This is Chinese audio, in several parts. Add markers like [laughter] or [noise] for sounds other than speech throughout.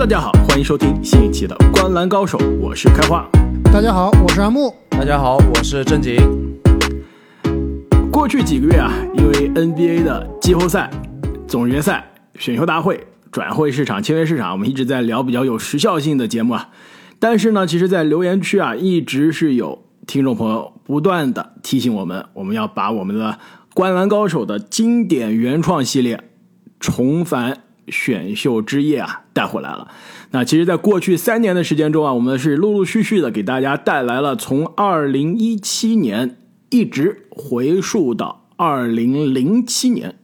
大家好，欢迎收听新一期的《观篮高手》，我是开花。大家好，我是阿木。大家好，我是正经。过去几个月啊，因为 NBA 的季后赛、总决赛、选秀大会、转会市场、签约市场，我们一直在聊比较有时效性的节目啊。但是呢，其实，在留言区啊，一直是有听众朋友不断的提醒我们，我们要把我们的《观篮高手》的经典原创系列重返选秀之夜啊带回来了。那其实，在过去三年的时间中啊，我们是陆陆续续的给大家带来了从二零一七年一直回溯到二零零七年，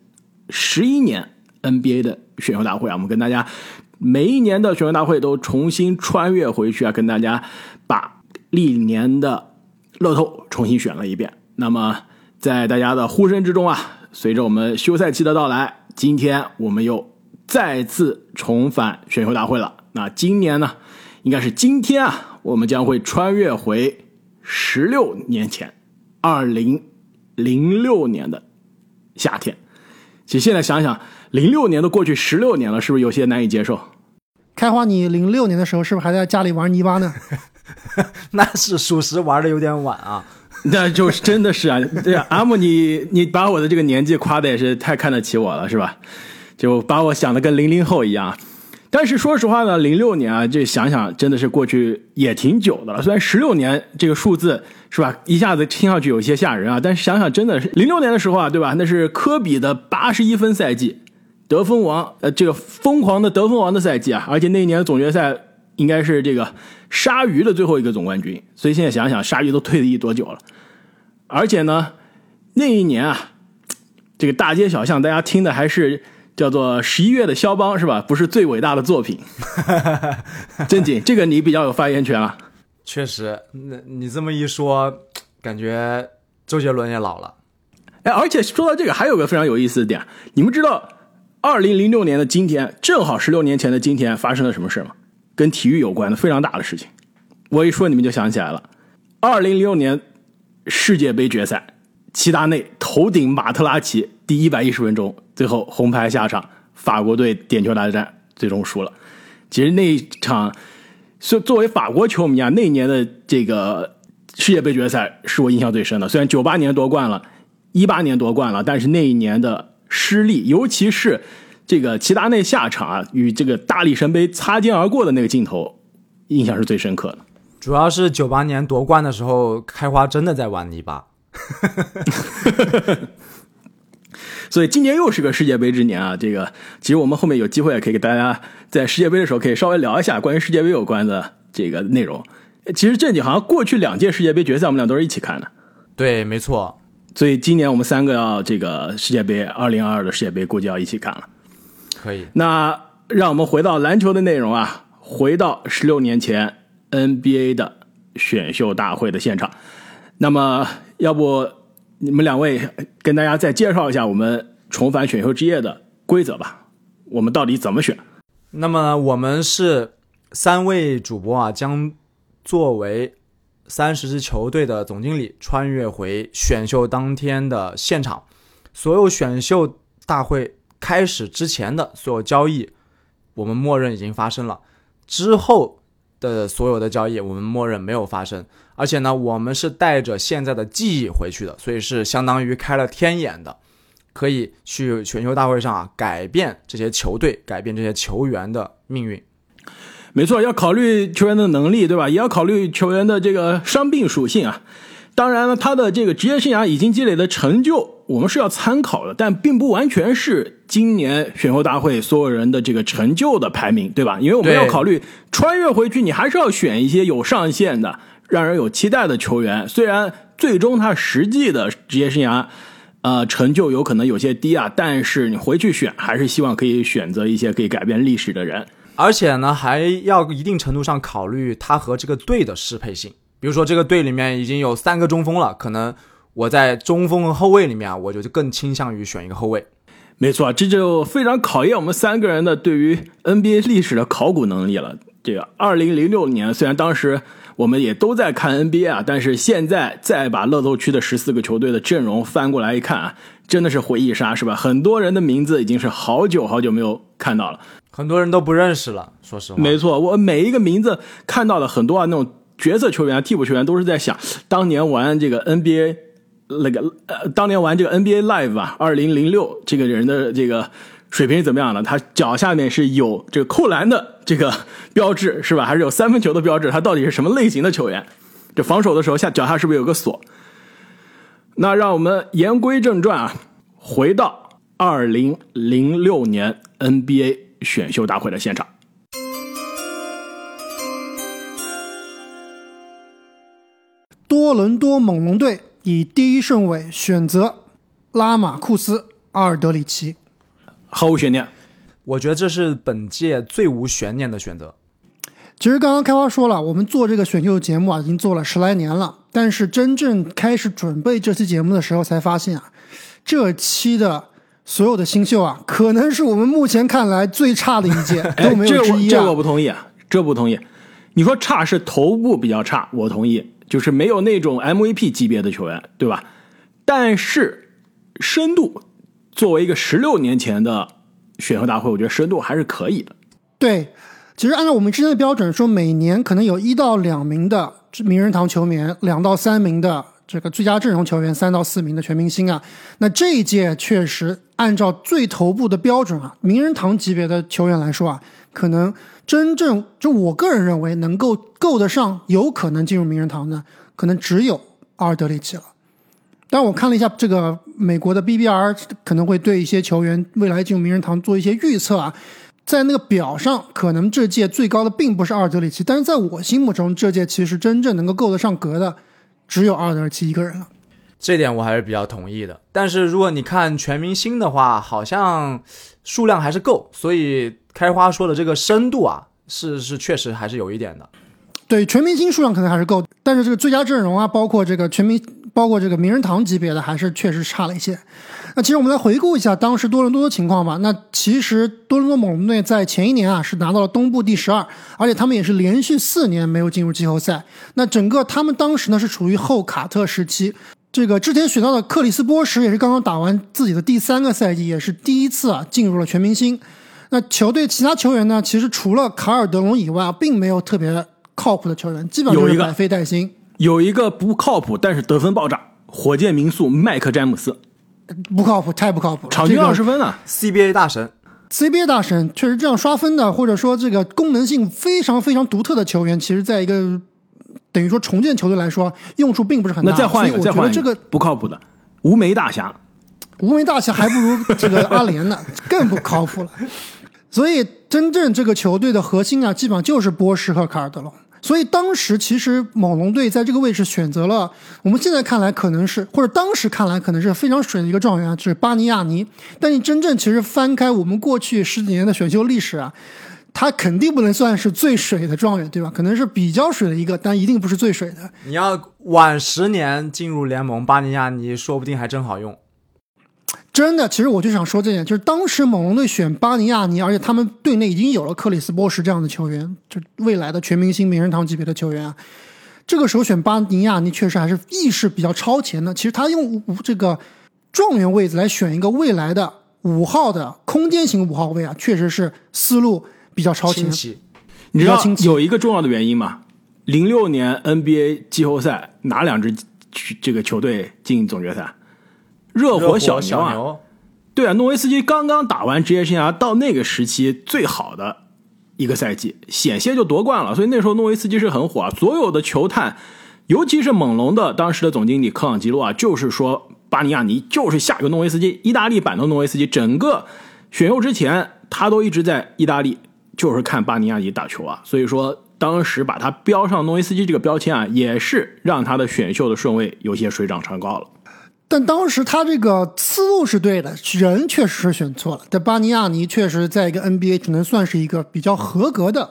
十一年 NBA 的选秀大会啊，我们跟大家每一年的选秀大会都重新穿越回去啊，跟大家把历年的乐透重新选了一遍。那么，在大家的呼声之中啊，随着我们休赛期的到来，今天我们又再次重返选秀大会了。那今年呢，应该是今天啊，我们将会穿越回十六年前，二零零六年的夏天。其实现在想想，零六年都过去十六年了，是不是有些难以接受？开花，你零六年的时候是不是还在家里玩泥巴呢？[laughs] 那是属实玩的有点晚啊。[laughs] 那就是真的是啊，对啊，阿木，你你把我的这个年纪夸的也是太看得起我了，是吧？就把我想的跟零零后一样。但是说实话呢，零六年啊，这想想真的是过去也挺久的了。虽然十六年这个数字是吧，一下子听上去有些吓人啊，但是想想真的是零六年的时候啊，对吧？那是科比的八十一分赛季，得分王，呃，这个疯狂的得分王的赛季啊，而且那一年的总决赛应该是这个鲨鱼的最后一个总冠军。所以现在想想，鲨鱼都退役多久了？而且呢，那一年啊，这个大街小巷大家听的还是。叫做十一月的肖邦是吧？不是最伟大的作品。[laughs] 正经，这个你比较有发言权啊。确实，那你这么一说，感觉周杰伦也老了。哎，而且说到这个，还有个非常有意思的点，你们知道，二零零六年的今天，正好十六年前的今天发生了什么事吗？跟体育有关的非常大的事情。我一说你们就想起来了，二零零六年世界杯决赛。齐达内头顶马特拉齐，第一百一十分钟，最后红牌下场，法国队点球大战最终输了。其实那一场，作作为法国球迷啊，那年的这个世界杯决赛是我印象最深的。虽然九八年夺冠了，一八年夺冠了，但是那一年的失利，尤其是这个齐达内下场啊，与这个大力神杯擦肩而过的那个镜头，印象是最深刻的。主要是九八年夺冠的时候，开花真的在玩泥巴。[laughs] 所以今年又是个世界杯之年啊！这个其实我们后面有机会也可以给大家在世界杯的时候可以稍微聊一下关于世界杯有关的这个内容。其实正经好像过去两届世界杯决赛我们俩都是一起看的，对，没错。所以今年我们三个要这个世界杯二零二二的世界杯估计要一起看了。可以。那让我们回到篮球的内容啊，回到十六年前 NBA 的选秀大会的现场。那么。要不你们两位跟大家再介绍一下我们重返选秀之夜的规则吧？我们到底怎么选？那么我们是三位主播啊，将作为三十支球队的总经理，穿越回选秀当天的现场。所有选秀大会开始之前的所有交易，我们默认已经发生了。之后。的所有的交易，我们默认没有发生，而且呢，我们是带着现在的记忆回去的，所以是相当于开了天眼的，可以去选秀大会上啊改变这些球队，改变这些球员的命运。没错，要考虑球员的能力，对吧？也要考虑球员的这个伤病属性啊。当然了，他的这个职业生涯已经积累的成就，我们是要参考的，但并不完全是今年选秀大会所有人的这个成就的排名，对吧？因为我们要考虑穿越回去，你还是要选一些有上限的、让人有期待的球员。虽然最终他实际的职业生涯，呃，成就有可能有些低啊，但是你回去选，还是希望可以选择一些可以改变历史的人，而且呢，还要一定程度上考虑他和这个队的适配性。比如说，这个队里面已经有三个中锋了，可能我在中锋和后卫里面啊，我就更倾向于选一个后卫。没错，这就非常考验我们三个人的对于 NBA 历史的考古能力了。这个二零零六年，虽然当时我们也都在看 NBA 啊，但是现在再把乐透区的十四个球队的阵容翻过来一看啊，真的是回忆杀，是吧？很多人的名字已经是好久好久没有看到了。很多人都不认识了。说实话，没错，我每一个名字看到的很多啊，那种角色球员、替补球员都是在想当年玩这个 NBA 那个呃，当年玩这个 NBA Live 啊，二零零六这个人的这个水平怎么样的？他脚下面是有这个扣篮的这个标志是吧？还是有三分球的标志？他到底是什么类型的球员？这防守的时候下脚下是不是有个锁？那让我们言归正传啊，回到二零零六年 NBA 选秀大会的现场。多伦多猛龙队以第一顺位选择拉马库斯·阿尔德里奇。毫无悬念，我觉得这是本届最无悬念的选择。其实刚刚开花说了，我们做这个选秀节目啊，已经做了十来年了。但是真正开始准备这期节目的时候，才发现啊，这期的所有的新秀啊，可能是我们目前看来最差的一届，都没有之一这我啊。不同意啊，这不同意。你说差是头部比较差，我同意，就是没有那种 MVP 级别的球员，对吧？但是深度，作为一个十六年前的选秀大会，我觉得深度还是可以的。对，其实按照我们之前的标准说，每年可能有一到两名的名人堂球员，两到三名的这个最佳阵容球员，三到四名的全明星啊。那这一届确实按照最头部的标准啊，名人堂级别的球员来说啊，可能真正就我个人认为能够够得上，有可能进入名人堂的，可能只有阿尔德里奇了。但我看了一下这个美国的 BBR 可能会对一些球员未来进入名人堂做一些预测啊，在那个表上，可能这届最高的并不是阿尔德里奇，但是在我心目中，这届其实真正能够够得上格的，只有阿尔德里奇一个人了。这点我还是比较同意的。但是如果你看全明星的话，好像数量还是够，所以开花说的这个深度啊，是是确实还是有一点的。对，全明星数量可能还是够，但是这个最佳阵容啊，包括这个全明，包括这个名人堂级别的，还是确实差了一些。那其实我们来回顾一下当时多伦多的情况吧。那其实多伦多猛龙队在前一年啊是拿到了东部第十二，而且他们也是连续四年没有进入季后赛。那整个他们当时呢是处于后卡特时期。这个之前选到的克里斯波什也是刚刚打完自己的第三个赛季，也是第一次啊进入了全明星。那球队其他球员呢，其实除了卡尔德隆以外啊，并没有特别靠谱的球员，基本上就有一个是百废待兴。有一个不靠谱，但是得分爆炸，火箭名宿麦克詹姆斯，不靠谱，太不靠谱了。场均这个二十分啊！CBA 大神，CBA 大神确实这样刷分的，或者说这个功能性非常非常独特的球员，其实在一个等于说重建球队来说，用处并不是很大。那再换一个，所以我觉得这再换一个个不靠谱的无眉大侠，无眉大侠还不如这个阿联呢，[laughs] 更不靠谱了。所以真正这个球队的核心啊，基本上就是波什和卡尔德隆。所以当时其实猛龙队在这个位置选择了，我们现在看来可能是，或者当时看来可能是非常水的一个状元，就是巴尼亚尼。但你真正其实翻开我们过去十几年的选秀历史啊，他肯定不能算是最水的状元，对吧？可能是比较水的一个，但一定不是最水的。你要晚十年进入联盟，巴尼亚尼说不定还真好用。真的，其实我就想说这点，就是当时猛龙队选巴尼亚尼，而且他们队内已经有了克里斯波什这样的球员，就未来的全明星名人堂级别的球员啊。这个时候选巴尼亚尼确实还是意识比较超前的。其实他用这个状元位置来选一个未来的五号的空间型五号位啊，确实是思路比较超前。你知道有一个重要的原因吗？零六年 NBA 季后赛哪两支这个球队进总决赛？热火小牛啊！牛，对啊，诺维斯基刚刚打完职业生涯，到那个时期最好的一个赛季，险些就夺冠了。所以那时候诺维斯基是很火啊，所有的球探，尤其是猛龙的当时的总经理科朗吉洛啊，就是说巴尼亚尼就是下一个诺维斯基，意大利版的诺维斯基。整个选秀之前，他都一直在意大利，就是看巴尼亚尼打球啊。所以说，当时把他标上诺维斯基这个标签啊，也是让他的选秀的顺位有些水涨船高了。但当时他这个思路是对的，人确实是选错了。但巴尼亚尼确实在一个 NBA 只能算是一个比较合格的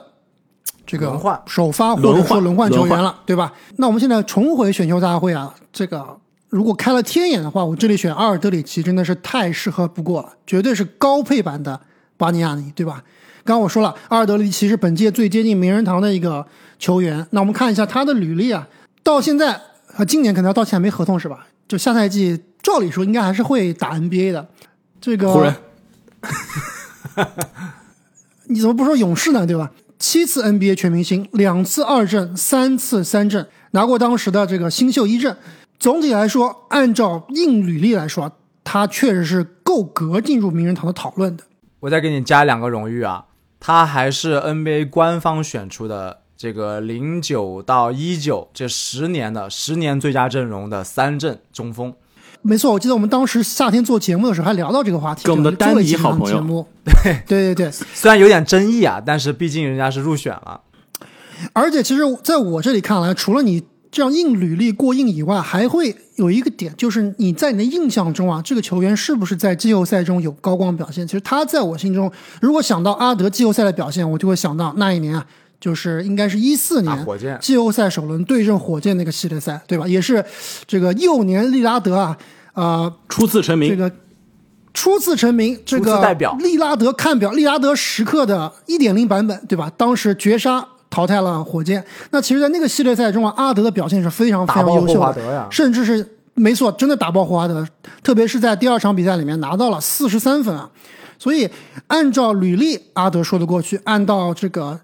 这个首发或者说轮换球员了，对吧？那我们现在重回选秀大会啊，这个如果开了天眼的话，我这里选阿尔德里奇真的是太适合不过了，绝对是高配版的巴尼亚尼，对吧？刚刚我说了，阿尔德里奇是本届最接近名人堂的一个球员。那我们看一下他的履历啊，到现在啊，今年可能到现在没合同是吧？就下赛季照理说应该还是会打 NBA 的。这个湖人 [laughs] 你怎么不说勇士呢？对吧？七次 NBA 全明星，两次二阵，三次三阵，拿过当时的这个新秀一阵。总体来说，按照硬履历来说，他确实是够格进入名人堂的讨论的。我再给你加两个荣誉啊，他还是 NBA 官方选出的这个零九到一九这十年的十年最佳阵容的三阵中锋。没错，我记得我们当时夏天做节目的时候还聊到这个话题，跟我们的丹尼一好朋友。[laughs] 对，对对对，虽然有点争议啊，但是毕竟人家是入选了。而且其实在我这里看来，除了你这样硬履历过硬以外，还会有一个点，就是你在你的印象中啊，这个球员是不是在季后赛中有高光表现？其实他在我心中，如果想到阿德季后赛的表现，我就会想到那一年啊，就是应该是一四年火箭季后赛首轮对阵火箭那个系列赛，对吧？也是这个幼年利拉德啊，呃，初次成名，这个初次成名，这个代表利拉德看表，利拉德时刻的一点零版本，对吧？当时绝杀淘汰了火箭。那其实，在那个系列赛中啊，阿德的表现是非常非常优秀的，华德呀甚至是没错，真的打爆霍华德，特别是在第二场比赛里面拿到了四十三分啊。所以，按照履历，阿德说得过去；按照这个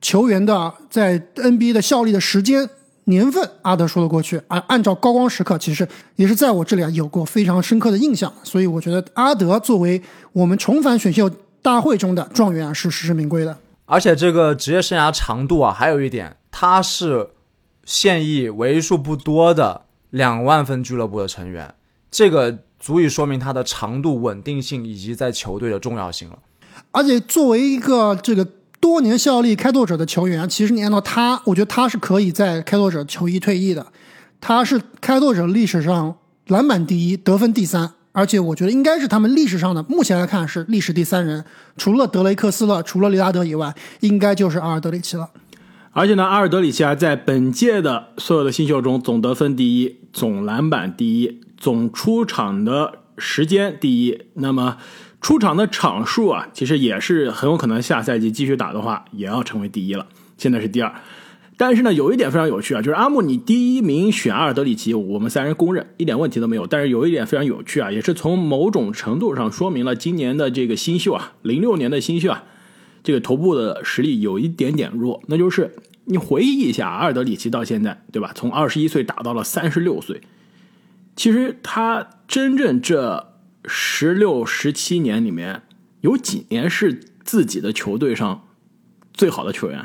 球员的在 NBA 的效力的时间年份，阿德说得过去。而按照高光时刻，其实也是在我这里啊有过非常深刻的印象。所以我觉得阿德作为我们重返选秀大会中的状元啊，是实至名归的。而且这个职业生涯长度啊，还有一点，他是现役为数不多的两万分俱乐部的成员，这个足以说明他的长度、稳定性以及在球队的重要性了。而且作为一个这个多年效力开拓者的球员，其实你按照他，我觉得他是可以在开拓者球衣退役的。他是开拓者历史上篮板第一、得分第三，而且我觉得应该是他们历史上的，目前来看是历史第三人，除了德雷克斯勒、除了利拉德以外，应该就是阿尔德里奇了。而且呢，阿尔德里奇还在本届的所有的新秀中总得分第一、总篮板第一、总出场的时间第一。那么出场的场数啊，其实也是很有可能下赛季继续打的话，也要成为第一了。现在是第二。但是呢，有一点非常有趣啊，就是阿木，你第一名选阿尔德里奇，我们三人公认一点问题都没有。但是有一点非常有趣啊，也是从某种程度上说明了今年的这个新秀啊，零六年的新秀啊，这个头部的实力有一点点弱。那就是你回忆一下，阿尔德里奇到现在，对吧？从二十一岁打到了三十六岁，其实他真正这十六、十七年里面，有几年是自己的球队上最好的球员？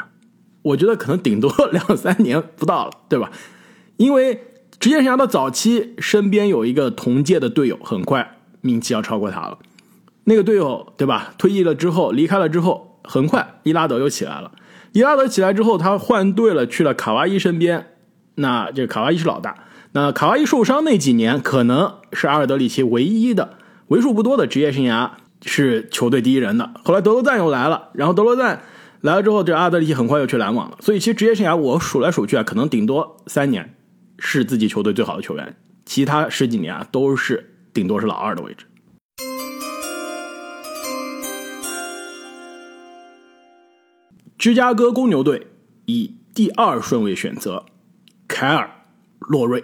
我觉得可能顶多 [laughs] 两三年不到了，对吧？因为职业生涯的早期，身边有一个同届的队友，很快名气要超过他了。那个队友，对吧？退役了之后，离开了之后，很快伊拉德又起来了。伊拉德起来之后，他换队了，去了卡哇伊身边。那这卡哇伊是老大。那卡哇伊受伤那几年，可能是阿尔德里奇唯一的、为数不多的职业生涯是球队第一人的。后来德罗赞又来了，然后德罗赞来了之后，这阿德里奇很快又去篮网了。所以其实职业生涯我数来数去啊，可能顶多三年是自己球队最好的球员，其他十几年啊都是顶多是老二的位置。芝加哥公牛队以第二顺位选择凯尔·洛瑞，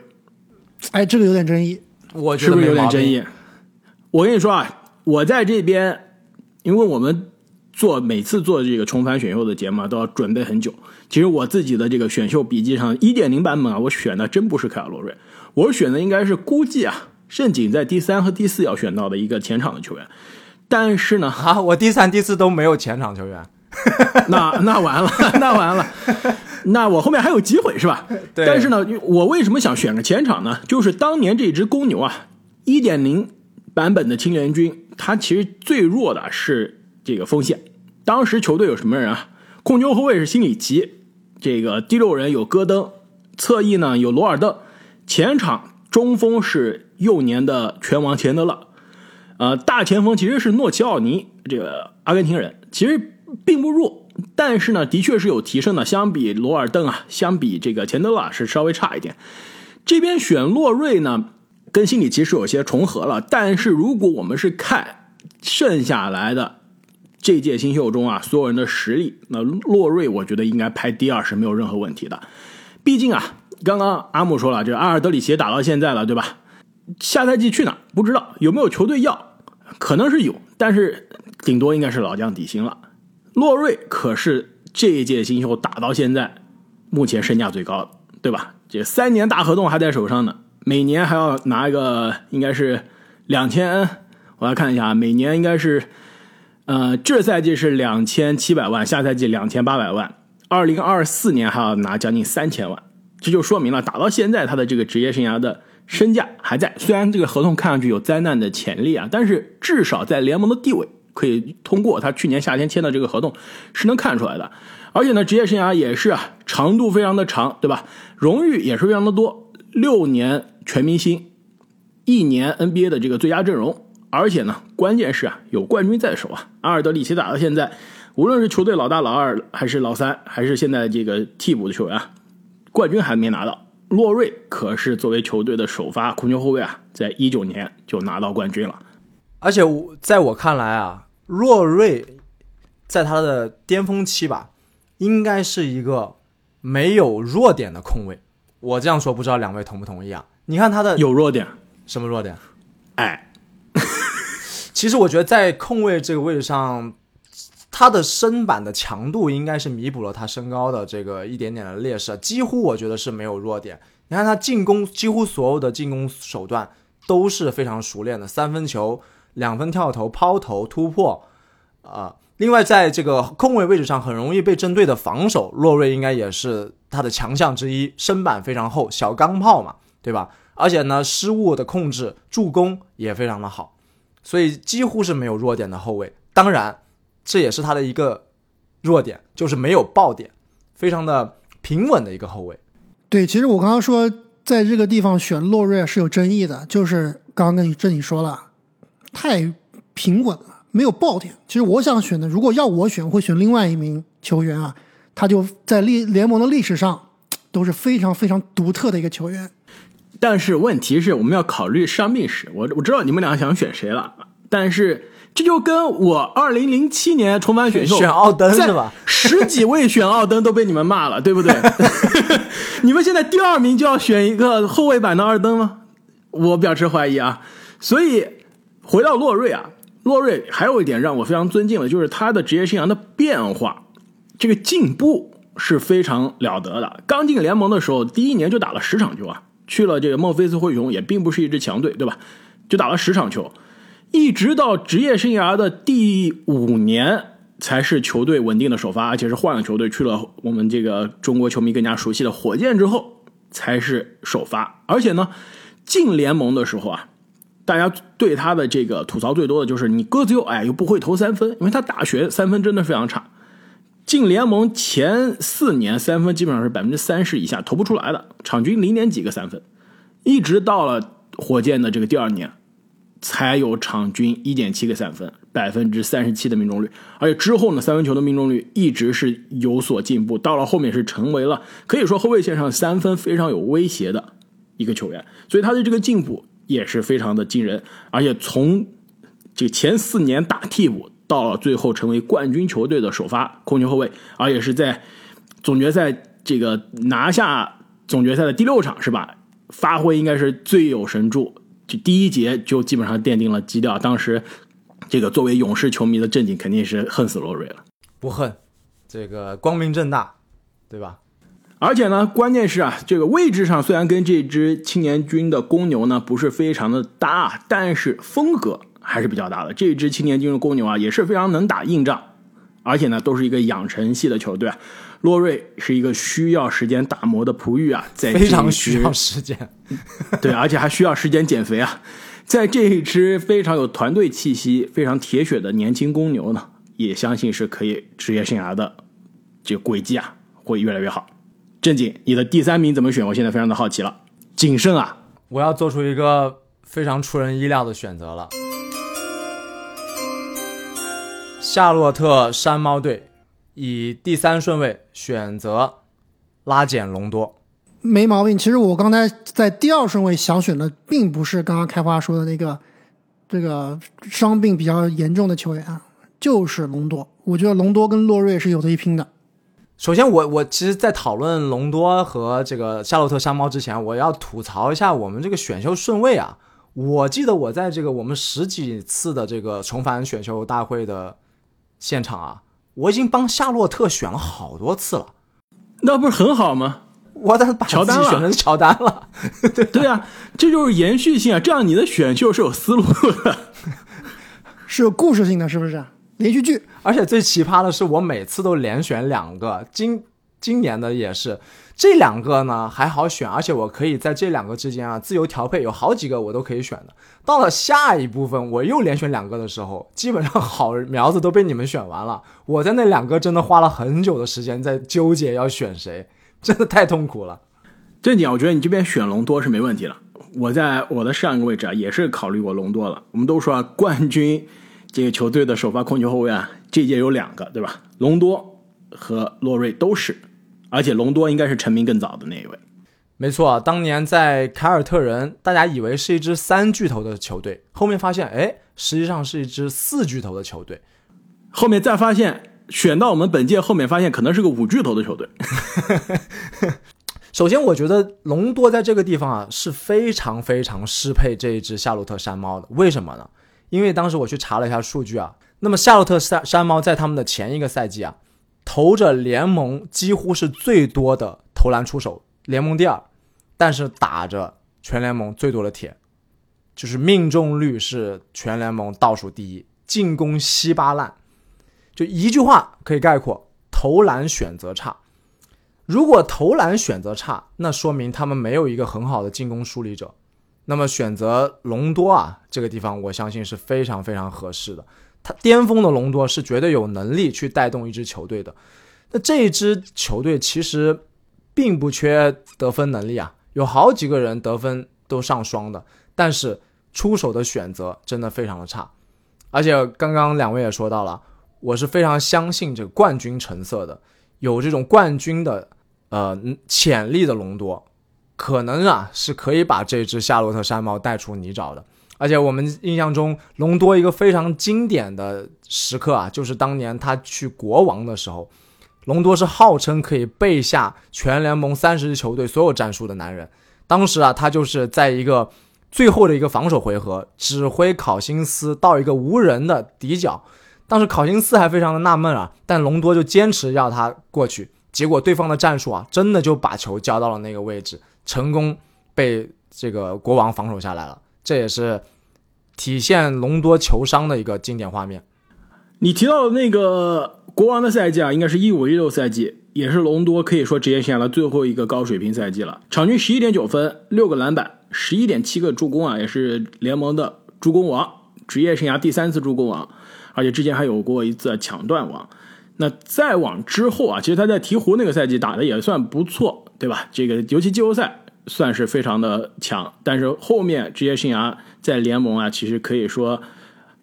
哎，这个有点争议。我觉是不是有点争议？我跟你说啊，我在这边，因为我们做每次做这个重返选秀的节目啊都要准备很久。其实我自己的这个选秀笔记上一点零版本啊，我选的真不是凯尔·洛瑞，我选的应该是估计啊，盛景在第三和第四要选到的一个前场的球员。但是呢，啊！我第三、第四都没有前场球员。[laughs] 那那完了，那完了，那我后面还有机会是吧？对但是呢，我为什么想选个前场呢？就是当年这支公牛啊，一点零版本的青联军，他其实最弱的是这个锋线。当时球队有什么人啊？控球后卫是辛里奇，这个第六人有戈登，侧翼呢有罗尔邓，前场中锋是幼年的拳王钱德勒，呃，大前锋其实是诺齐奥尼，这个阿根廷人，其实并不弱，但是呢，的确是有提升的。相比罗尔邓啊，相比这个钱德勒是稍微差一点。这边选洛瑞呢，跟心里其实有些重合了，但是如果我们是看剩下来的这届新秀中啊，所有人的实力，那洛瑞我觉得应该排第二是没有任何问题的。毕竟啊，刚刚阿姆说了，这阿尔德里奇打到现在了，对吧？下赛季去哪不知道，有没有球队要？可能是有，但是顶多应该是老将底薪了。洛瑞可是这一届新秀打到现在，目前身价最高的，对吧？这三年大合同还在手上呢，每年还要拿一个应该是两千，我来看一下，每年应该是，呃，这赛季是两千七百万，下赛季两千八百万，二零二四年还要拿将近三千万，这就说明了打到现在他的这个职业生涯的身价还在。虽然这个合同看上去有灾难的潜力啊，但是至少在联盟的地位可以通过他去年夏天签的这个合同是能看出来的。而且呢，职业生涯也是啊，长度非常的长，对吧？荣誉也是非常的多，六年全明星，一年 NBA 的这个最佳阵容，而且呢，关键是啊，有冠军在手啊。阿尔德里奇打到现在，无论是球队老大、老二，还是老三，还是现在这个替补的球员啊，冠军还没拿到。洛瑞可是作为球队的首发控球后卫啊，在一九年就拿到冠军了。而且我在我看来啊，洛瑞在他的巅峰期吧。应该是一个没有弱点的控卫，我这样说不知道两位同不同意啊？你看他的有弱点，什么弱点？哎，[laughs] 其实我觉得在控卫这个位置上，他的身板的强度应该是弥补了他身高的这个一点点的劣势，几乎我觉得是没有弱点。你看他进攻，几乎所有的进攻手段都是非常熟练的，三分球、两分跳投、抛投、突破，啊。另外，在这个控卫位置上很容易被针对的防守，洛瑞应该也是他的强项之一。身板非常厚，小钢炮嘛，对吧？而且呢，失误的控制、助攻也非常的好，所以几乎是没有弱点的后卫。当然，这也是他的一个弱点，就是没有爆点，非常的平稳的一个后卫。对，其实我刚刚说在这个地方选洛瑞是有争议的，就是刚刚跟这里说了，太平稳了。没有爆点。其实我想选的，如果要我选，会选另外一名球员啊，他就在历联盟的历史上 [tsk] 都是非常非常独特的一个球员。但是问题是，我们要考虑伤病史。我我知道你们俩想选谁了，但是这就跟我二零零七年重返选秀选奥登是吧？十几位选奥登都被你们骂了，[laughs] 对不对？[laughs] 你们现在第二名就要选一个后卫版的二登吗？我表示怀疑啊。所以回到洛瑞啊。洛瑞还有一点让我非常尊敬的，就是他的职业生涯的变化，这个进步是非常了得的。刚进联盟的时候，第一年就打了十场球啊，去了这个孟菲斯灰熊，也并不是一支强队，对吧？就打了十场球，一直到职业生涯的第五年才是球队稳定的首发，而且是换了球队去了我们这个中国球迷更加熟悉的火箭之后才是首发。而且呢，进联盟的时候啊。大家对他的这个吐槽最多的就是你个子又矮又不会投三分，因为他大学三分真的非常差。进联盟前四年三分基本上是百分之三十以下投不出来的，场均零点几个三分，一直到了火箭的这个第二年，才有场均一点七个三分，百分之三十七的命中率。而且之后呢，三分球的命中率一直是有所进步，到了后面是成为了可以说后卫线上三分非常有威胁的一个球员，所以他的这个进步。也是非常的惊人，而且从这前四年打替补，到了最后成为冠军球队的首发控球后卫，而且是在总决赛这个拿下总决赛的第六场是吧？发挥应该是最有神助，就第一节就基本上奠定了基调。当时这个作为勇士球迷的正经肯定是恨死洛瑞了，不恨，这个光明正大，对吧？而且呢，关键是啊，这个位置上虽然跟这支青年军的公牛呢不是非常的搭，但是风格还是比较搭的。这支青年军的公牛啊也是非常能打硬仗，而且呢都是一个养成系的球队。啊洛瑞是一个需要时间打磨的璞玉啊，在非常需要时间，对，而且还需要时间减肥啊。在这一支非常有团队气息、非常铁血的年轻公牛呢，也相信是可以职业生涯的这个轨迹啊会越来越好。正经，你的第三名怎么选？我现在非常的好奇了。谨慎啊！我要做出一个非常出人意料的选择了。夏洛特山猫队以第三顺位选择拉简隆多，没毛病。其实我刚才在第二顺位想选的，并不是刚刚开花说的那个这个伤病比较严重的球员啊，就是隆多。我觉得隆多跟洛瑞是有的一拼的。首先，我我其实，在讨论隆多和这个夏洛特山猫之前，我要吐槽一下我们这个选秀顺位啊。我记得我在这个我们十几次的这个重返选秀大会的现场啊，我已经帮夏洛特选了好多次了，那不是很好吗？我但是把 [laughs] 乔丹了自己选成乔丹了。对啊，这就是延续性啊，这样你的选秀是有思路的。[laughs] 是有故事性的，是不是？连续剧而且最奇葩的是，我每次都连选两个，今今年的也是这两个呢还好选，而且我可以在这两个之间啊自由调配，有好几个我都可以选的。到了下一部分，我又连选两个的时候，基本上好苗子都被你们选完了，我在那两个真的花了很久的时间在纠结要选谁，[laughs] 真的太痛苦了。正经，我觉得你这边选隆多是没问题了。我在我的上一个位置啊，也是考虑过隆多了。我们都说啊，冠军这个球队的首发控球后卫啊，这届有两个，对吧？隆多和洛瑞都是，而且隆多应该是成名更早的那一位。没错，当年在凯尔特人，大家以为是一支三巨头的球队，后面发现，哎，实际上是一支四巨头的球队。后面再发现，选到我们本届后面发现，可能是个五巨头的球队。[laughs] 首先，我觉得隆多在这个地方啊是非常非常适配这一只夏洛特山猫的。为什么呢？因为当时我去查了一下数据啊，那么夏洛特山山猫在他们的前一个赛季啊，投着联盟几乎是最多的投篮出手，联盟第二，但是打着全联盟最多的铁，就是命中率是全联盟倒数第一，进攻稀巴烂，就一句话可以概括：投篮选择差。如果投篮选择差，那说明他们没有一个很好的进攻梳理者。那么选择隆多啊，这个地方我相信是非常非常合适的。他巅峰的隆多是绝对有能力去带动一支球队的。那这一支球队其实并不缺得分能力啊，有好几个人得分都上双的，但是出手的选择真的非常的差。而且刚刚两位也说到了，我是非常相信这个冠军成色的，有这种冠军的。呃，潜力的隆多，可能啊是可以把这只夏洛特山猫带出泥沼的。而且我们印象中，隆多一个非常经典的时刻啊，就是当年他去国王的时候，隆多是号称可以背下全联盟三十支球队所有战术的男人。当时啊，他就是在一个最后的一个防守回合，指挥考辛斯到一个无人的底角，当时考辛斯还非常的纳闷啊，但隆多就坚持要他过去。结果对方的战术啊，真的就把球交到了那个位置，成功被这个国王防守下来了。这也是体现隆多球商的一个经典画面。你提到的那个国王的赛季啊，应该是一五一六赛季，也是隆多可以说职业生涯的最后一个高水平赛季了。场均十一点九分，六个篮板，十一点七个助攻啊，也是联盟的助攻王，职业生涯第三次助攻王，而且之前还有过一次抢断王。那再往之后啊，其实他在鹈鹕那个赛季打的也算不错，对吧？这个尤其季后赛算是非常的强，但是后面职业生涯在联盟啊，其实可以说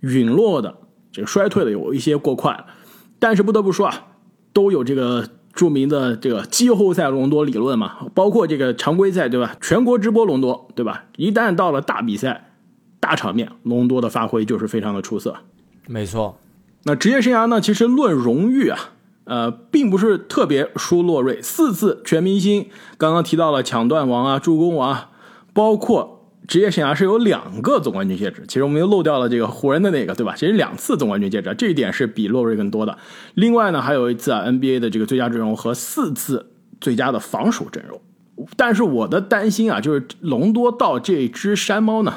陨落的这个衰退的有一些过快。但是不得不说啊，都有这个著名的这个季后赛隆多理论嘛，包括这个常规赛，对吧？全国直播隆多，对吧？一旦到了大比赛、大场面，隆多的发挥就是非常的出色。没错。那职业生涯呢？其实论荣誉啊，呃，并不是特别输洛瑞，四次全明星。刚刚提到了抢断王啊、助攻王，包括职业生涯是有两个总冠军戒指。其实我们又漏掉了这个湖人的那个，对吧？其实两次总冠军戒指，这一点是比洛瑞更多的。另外呢，还有一次啊 NBA 的这个最佳阵容和四次最佳的防守阵容。但是我的担心啊，就是隆多到这只山猫呢，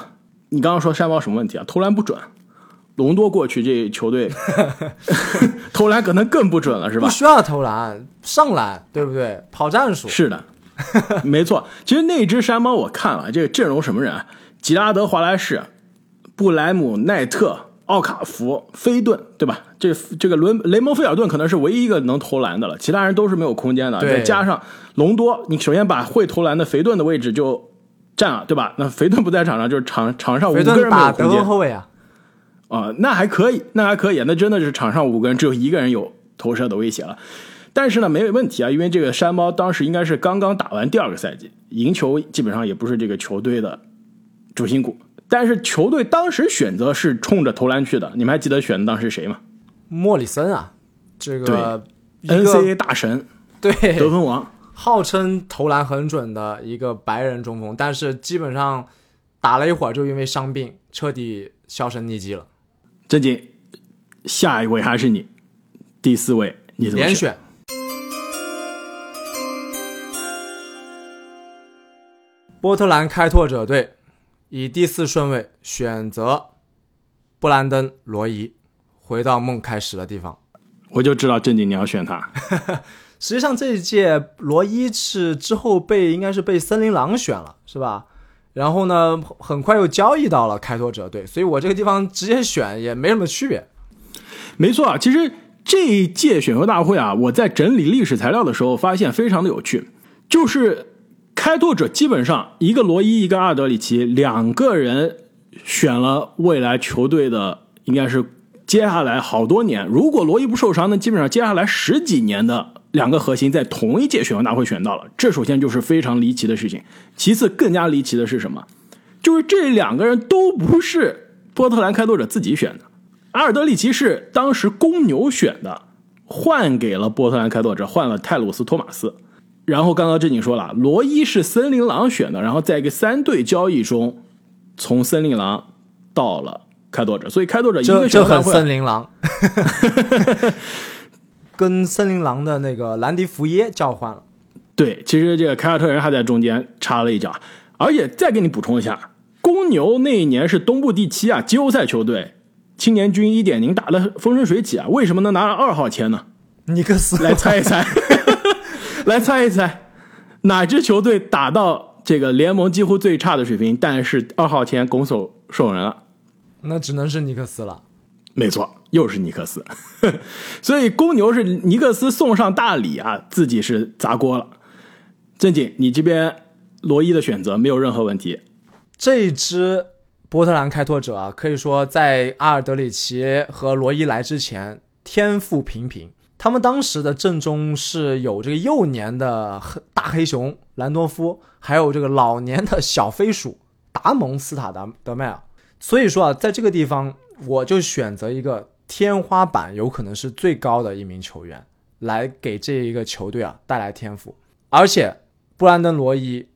你刚刚说山猫什么问题啊？投篮不准。隆多过去，这球队 [laughs] 投篮可能更不准了，是吧？不需要投篮，上篮，对不对？跑战术是的，没错。其实那只山猫我看了，这个阵容什么人啊？吉拉德·华莱士、布莱姆、奈特、奥卡福、菲顿，对吧？这这个伦雷蒙·菲尔顿可能是唯一一个能投篮的了，其他人都是没有空间的。再加上隆多，你首先把会投篮的肥顿的位置就占了，对吧？那肥顿不在场上，就是场场上五个人没有空间。后卫啊。啊，那还可以，那还可以，那真的是场上五个人只有一个人有投射的威胁了。但是呢，没有问题啊，因为这个山猫当时应该是刚刚打完第二个赛季，赢球基本上也不是这个球队的主心骨。但是球队当时选择是冲着投篮去的，你们还记得选的当时谁吗？莫里森啊，这个 NCAA 大神，对得分王，号称投篮很准的一个白人中锋，但是基本上打了一会儿就因为伤病彻底销声匿迹了。正经，下一位还是你，第四位你怎么连选？波特兰开拓者队以第四顺位选择布兰登·罗伊，回到梦开始的地方。我就知道正经你要选他。[laughs] 实际上这一届罗伊是之后被应该是被森林狼选了，是吧？然后呢，很快又交易到了开拓者队，所以我这个地方直接选也没什么区别。没错啊，其实这一届选秀大会啊，我在整理历史材料的时候发现非常的有趣，就是开拓者基本上一个罗伊，一个阿尔德里奇，两个人选了未来球队的应该是接下来好多年，如果罗伊不受伤，那基本上接下来十几年的两个核心在同一届选秀大会选到了，这首先就是非常离奇的事情。其次，更加离奇的是什么？就是这两个人都不是波特兰开拓者自己选的。阿尔德里奇是当时公牛选的，换给了波特兰开拓者，换了泰鲁斯·托马斯。然后刚刚正经说了，罗伊是森林狼选的，然后在一个三队交易中，从森林狼到了开拓者，所以开拓者一个选秀大会森林狼，[laughs] 跟森林狼的那个兰迪福耶交换了。对，其实这个凯尔特人还在中间插了一脚，而且再给你补充一下，公牛那一年是东部第七啊，季后赛球队，青年军一点零打的风生水起啊，为什么能拿了二号签呢？尼克斯来猜一猜，来猜一猜，哪支球队打到这个联盟几乎最差的水平，但是二号签拱手送人了？那只能是尼克斯了。没错，又是尼克斯。[laughs] 所以公牛是尼克斯送上大礼啊，自己是砸锅了。正经，你这边罗伊的选择没有任何问题。这一支波特兰开拓者啊，可以说在阿尔德里奇和罗伊来之前，天赋平平。他们当时的阵中是有这个幼年的大黑熊兰多夫，还有这个老年的小飞鼠达蒙斯塔达德迈尔。所以说啊，在这个地方，我就选择一个天花板有可能是最高的一名球员，来给这一个球队啊带来天赋。而且布兰登·罗伊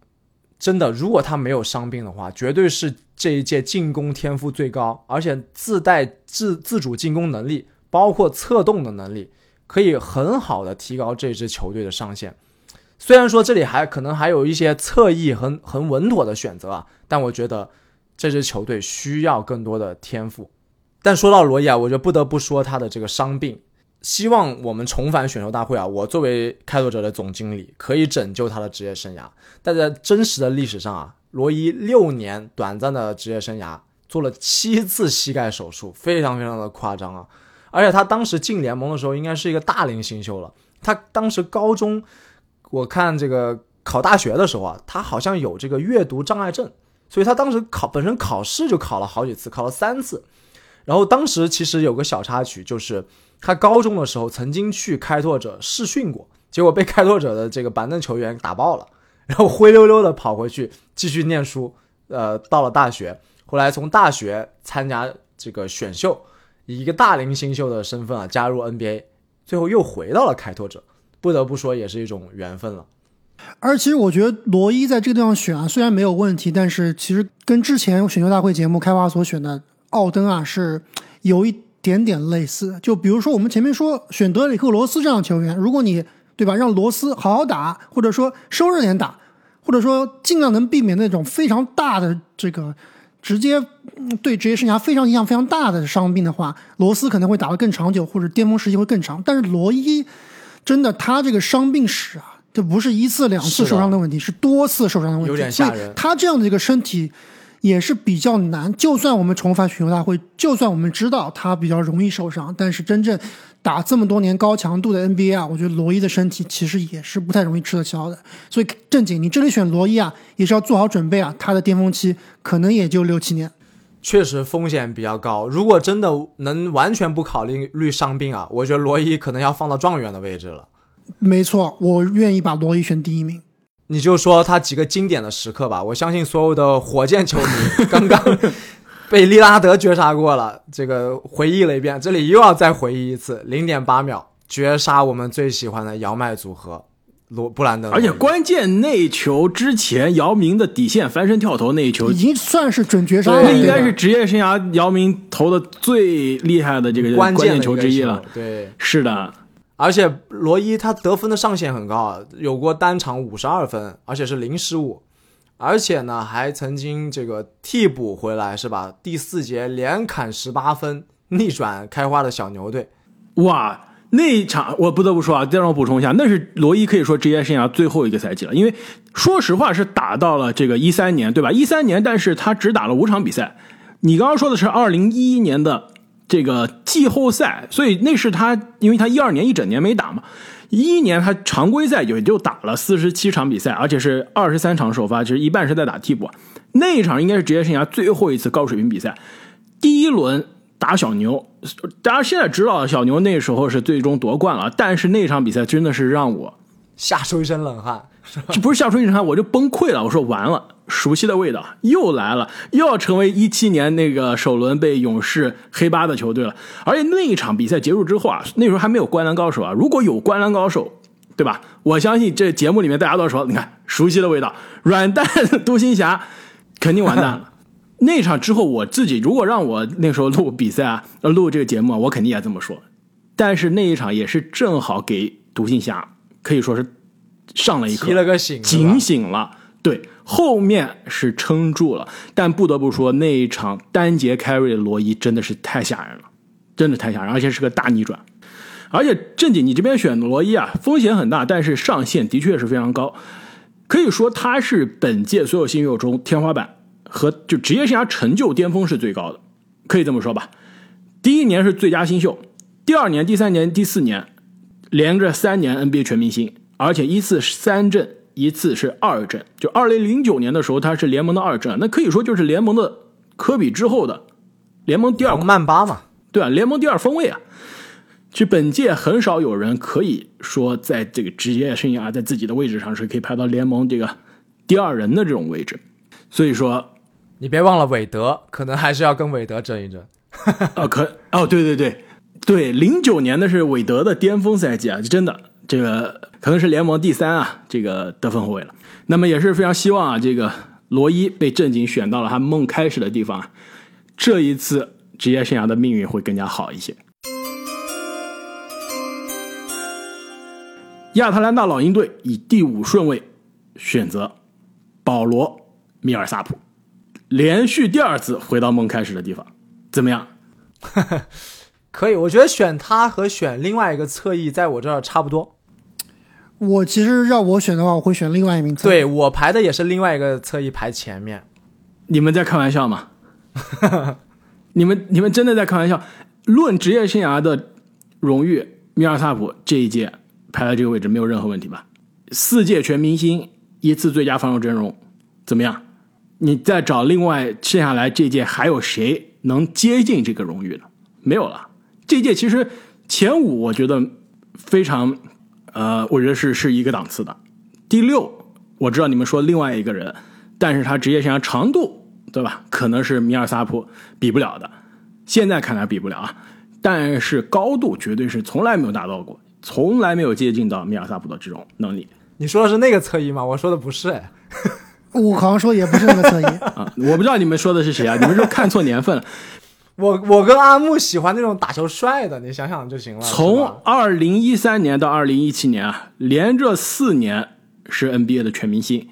真的，如果他没有伤病的话，绝对是这一届进攻天赋最高，而且自带自自主进攻能力，包括策动的能力，可以很好的提高这支球队的上限。虽然说这里还可能还有一些侧翼很很稳妥的选择啊，但我觉得这支球队需要更多的天赋。但说到罗伊啊，我就不得不说他的这个伤病。希望我们重返选秀大会啊！我作为开拓者的总经理，可以拯救他的职业生涯。但在真实的历史上啊，罗伊六年短暂的职业生涯做了七次膝盖手术，非常非常的夸张啊！而且他当时进联盟的时候，应该是一个大龄新秀了。他当时高中，我看这个考大学的时候啊，他好像有这个阅读障碍症，所以他当时考本身考试就考了好几次，考了三次。然后当时其实有个小插曲，就是他高中的时候曾经去开拓者试训过，结果被开拓者的这个板凳球员打爆了，然后灰溜溜的跑回去继续念书。呃，到了大学，后来从大学参加这个选秀，以一个大龄新秀的身份啊加入 NBA，最后又回到了开拓者。不得不说，也是一种缘分了。而其实我觉得罗伊在这个地方选啊，虽然没有问题，但是其实跟之前选秀大会节目开发所选的奥登啊是有一点点类似。就比如说我们前面说选德里克罗斯这样的球员，如果你对吧让罗斯好好打，或者说收着点打，或者说尽量能避免那种非常大的这个直接嗯对职业生涯非常影响非常大的伤病的话，罗斯可能会打得更长久，或者巅峰时期会更长。但是罗伊真的他这个伤病史啊，这不是一次两次受伤的问题，是多次受伤的问题，有点吓人他这样的一个身体也是比较难。就算我们重返选秀大会，就算我们知道他比较容易受伤，但是真正打这么多年高强度的 NBA 啊，我觉得罗伊的身体其实也是不太容易吃得消的。所以正经，你这里选罗伊啊，也是要做好准备啊，他的巅峰期可能也就六七年。确实风险比较高。如果真的能完全不考虑虑伤病啊，我觉得罗伊可能要放到状元的位置了。没错，我愿意把罗伊选第一名。你就说他几个经典的时刻吧，我相信所有的火箭球迷 [laughs] 刚刚被利拉德绝杀过了，这个回忆了一遍，这里又要再回忆一次，零点八秒绝杀我们最喜欢的姚麦组合罗布兰德，而且关键那一球之前，姚明的底线翻身跳投那一球已，经算是准绝杀了。那应该是职业生涯姚明投的最厉害的这个关键球之一了。对，是的，而且罗伊他得分的上限很高啊，有过单场五十二分，而且是零失误，而且呢还曾经这个替补回来是吧？第四节连砍十八分，逆转开花的小牛队。哇，那一场我不得不说啊，再让我补充一下，那是罗伊可以说职业生涯最后一个赛季了，因为说实话是打到了这个一三年，对吧？一三年，但是他只打了五场比赛。你刚刚说的是二零一一年的这个季后赛，所以那是他，因为他一二年一整年没打嘛，一一年他常规赛也就打了四十七场比赛，而且是二十三场首发，其实一半是在打替补。那一场应该是职业生涯最后一次高水平比赛，第一轮打小牛，大家现在知道小牛那时候是最终夺冠了，但是那场比赛真的是让我吓出一身冷汗，这不是吓出一身汗，我就崩溃了。我说完了，熟悉的味道又来了，又要成为一七年那个首轮被勇士黑八的球队了。而且那一场比赛结束之后啊，那时候还没有灌篮高手啊，如果有灌篮高手，对吧？我相信这节目里面大家都说，你看熟悉的味道，软蛋独行侠肯定完蛋了。[laughs] 那场之后，我自己如果让我那时候录比赛啊，呃录这个节目啊，我肯定也这么说。但是那一场也是正好给独行侠可以说是上了一课，提了个醒，警醒了。对，后面是撑住了，但不得不说那一场单节 carry 罗伊真的是太吓人了，真的太吓人，而且是个大逆转。而且正经，你这边选罗伊啊，风险很大，但是上限的确是非常高，可以说他是本届所有新秀中天花板和就职业生涯成就巅峰是最高的，可以这么说吧。第一年是最佳新秀，第二年、第三年、第四年连着三年 NBA 全明星，而且一次三阵，一次是二阵。就二零零九年的时候，他是联盟的二阵，那可以说就是联盟的科比之后的联盟第二黄曼巴嘛，对啊，联盟第二锋卫啊。其实本届很少有人可以说在这个职业生涯在自己的位置上是可以排到联盟这个第二人的这种位置，所以说，你别忘了韦德，可能还是要跟韦德争一争。哦，可哦，对对对对，零九年的是韦德的巅峰赛季啊，真的这个可能是联盟第三啊，这个得分后卫了。那么也是非常希望啊，这个罗伊被正经选到了他梦开始的地方啊，这一次职业生涯的命运会更加好一些。亚特兰大老鹰队以第五顺位选择保罗·米尔萨普，连续第二次回到梦开始的地方，怎么样？[laughs] 可以，我觉得选他和选另外一个侧翼，在我这儿差不多。我其实让我选的话，我会选另外一名侧翼。对我排的也是另外一个侧翼排前面。你们在开玩笑吗？[laughs] 你们你们真的在开玩笑？论职业生涯的荣誉，米尔萨普这一届排在这个位置没有任何问题吧？四届全明星，一次最佳防守阵容，怎么样？你再找另外剩下来这届还有谁能接近这个荣誉呢？没有了。这届其实前五我觉得非常，呃，我觉得是是一个档次的。第六，我知道你们说另外一个人，但是他职业生涯长度，对吧？可能是米尔萨普比不了的，现在看来比不了啊。但是高度绝对是从来没有达到过，从来没有接近到米尔萨普的这种能力你说的是那个侧翼吗？我说的不是。哎，[laughs] 我好像说也不是那个侧翼。啊！我不知道你们说的是谁啊？你们是看错年份了。我我跟阿木喜欢那种打球帅的，你想想就行了。从二零一三年到二零一七年啊，连着四年是 NBA 的全明星，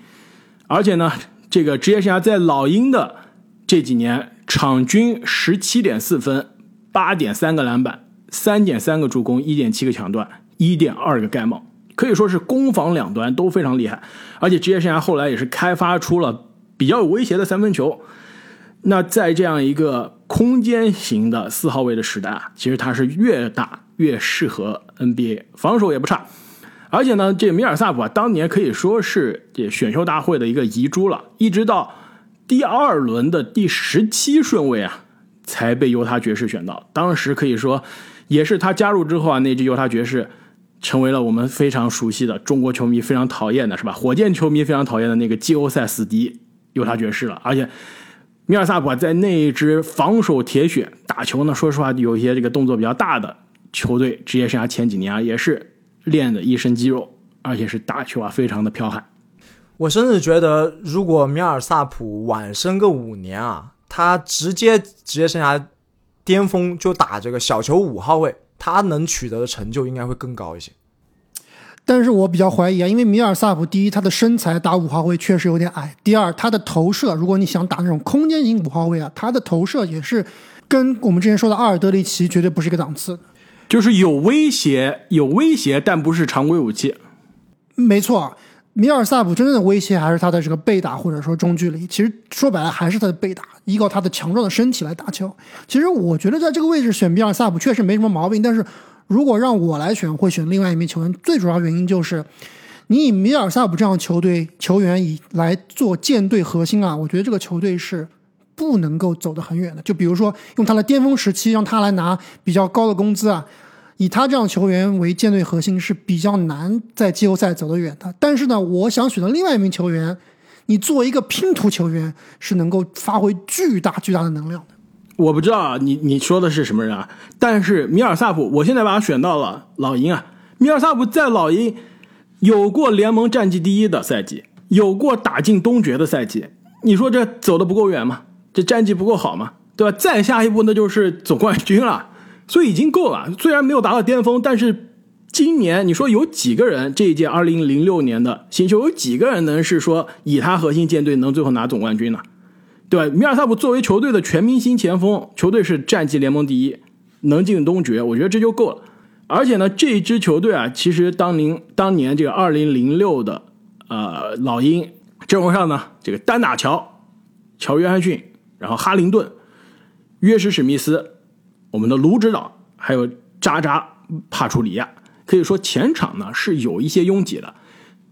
而且呢，这个职业生涯在老鹰的这几年，场均十七点四分，八点三个篮板，三点三个助攻，一点七个抢断，一点二个盖帽，可以说是攻防两端都非常厉害。而且职业生涯后来也是开发出了比较有威胁的三分球。那在这样一个空间型的四号位的时代啊，其实他是越打越适合 NBA，防守也不差。而且呢，这米尔萨普啊，当年可以说是这选秀大会的一个遗珠了，一直到第二轮的第十七顺位啊，才被犹他爵士选到。当时可以说，也是他加入之后啊，那支犹他爵士成为了我们非常熟悉的中国球迷非常讨厌的是吧？火箭球迷非常讨厌的那个季后赛死敌犹他爵士了。而且米尔萨普在那一支防守铁血打球呢，说实话有一些这个动作比较大的球队，职业生涯前几年啊也是练的一身肌肉，而且是打球啊非常的彪悍。我甚至觉得，如果米尔萨普晚生个五年啊，他直接职业生涯巅峰就打这个小球五号位，他能取得的成就应该会更高一些。但是我比较怀疑啊，因为米尔萨普第一，他的身材打五号位确实有点矮；第二，他的投射，如果你想打那种空间型五号位啊，他的投射也是跟我们之前说的阿尔德里奇绝对不是一个档次。就是有威胁，有威胁，但不是常规武器。没错，米尔萨普真正的威胁还是他的这个背打或者说中距离。其实说白了还是他的背打，依靠他的强壮的身体来打球。其实我觉得在这个位置选米尔萨普确实没什么毛病，但是如果让我来选，会选另外一名球员。最主要原因就是，你以米尔萨普这样球队球员以来做舰队核心啊，我觉得这个球队是不能够走得很远的。就比如说用他的巅峰时期让他来拿比较高的工资啊，以他这样球员为舰队核心是比较难在季后赛走得远的。但是呢，我想选的另外一名球员，你作为一个拼图球员是能够发挥巨大巨大的能量。我不知道啊，你你说的是什么人啊？但是米尔萨普，我现在把他选到了老鹰啊。米尔萨普在老鹰有过联盟战绩第一的赛季，有过打进东决的赛季。你说这走的不够远吗？这战绩不够好吗？对吧？再下一步那就是总冠军了，所以已经够了。虽然没有达到巅峰，但是今年你说有几个人这一届二零零六年的新秀有几个人能是说以他核心舰队能最后拿总冠军呢？对吧？米尔萨普作为球队的全明星前锋，球队是战绩联盟第一，能进东决，我觉得这就够了。而且呢，这支球队啊，其实当年当年这个二零零六的呃老鹰阵容上呢，这个丹纳乔、乔约翰逊，然后哈林顿、约什史密斯，我们的卢指导，还有扎扎帕楚里亚，可以说前场呢是有一些拥挤的。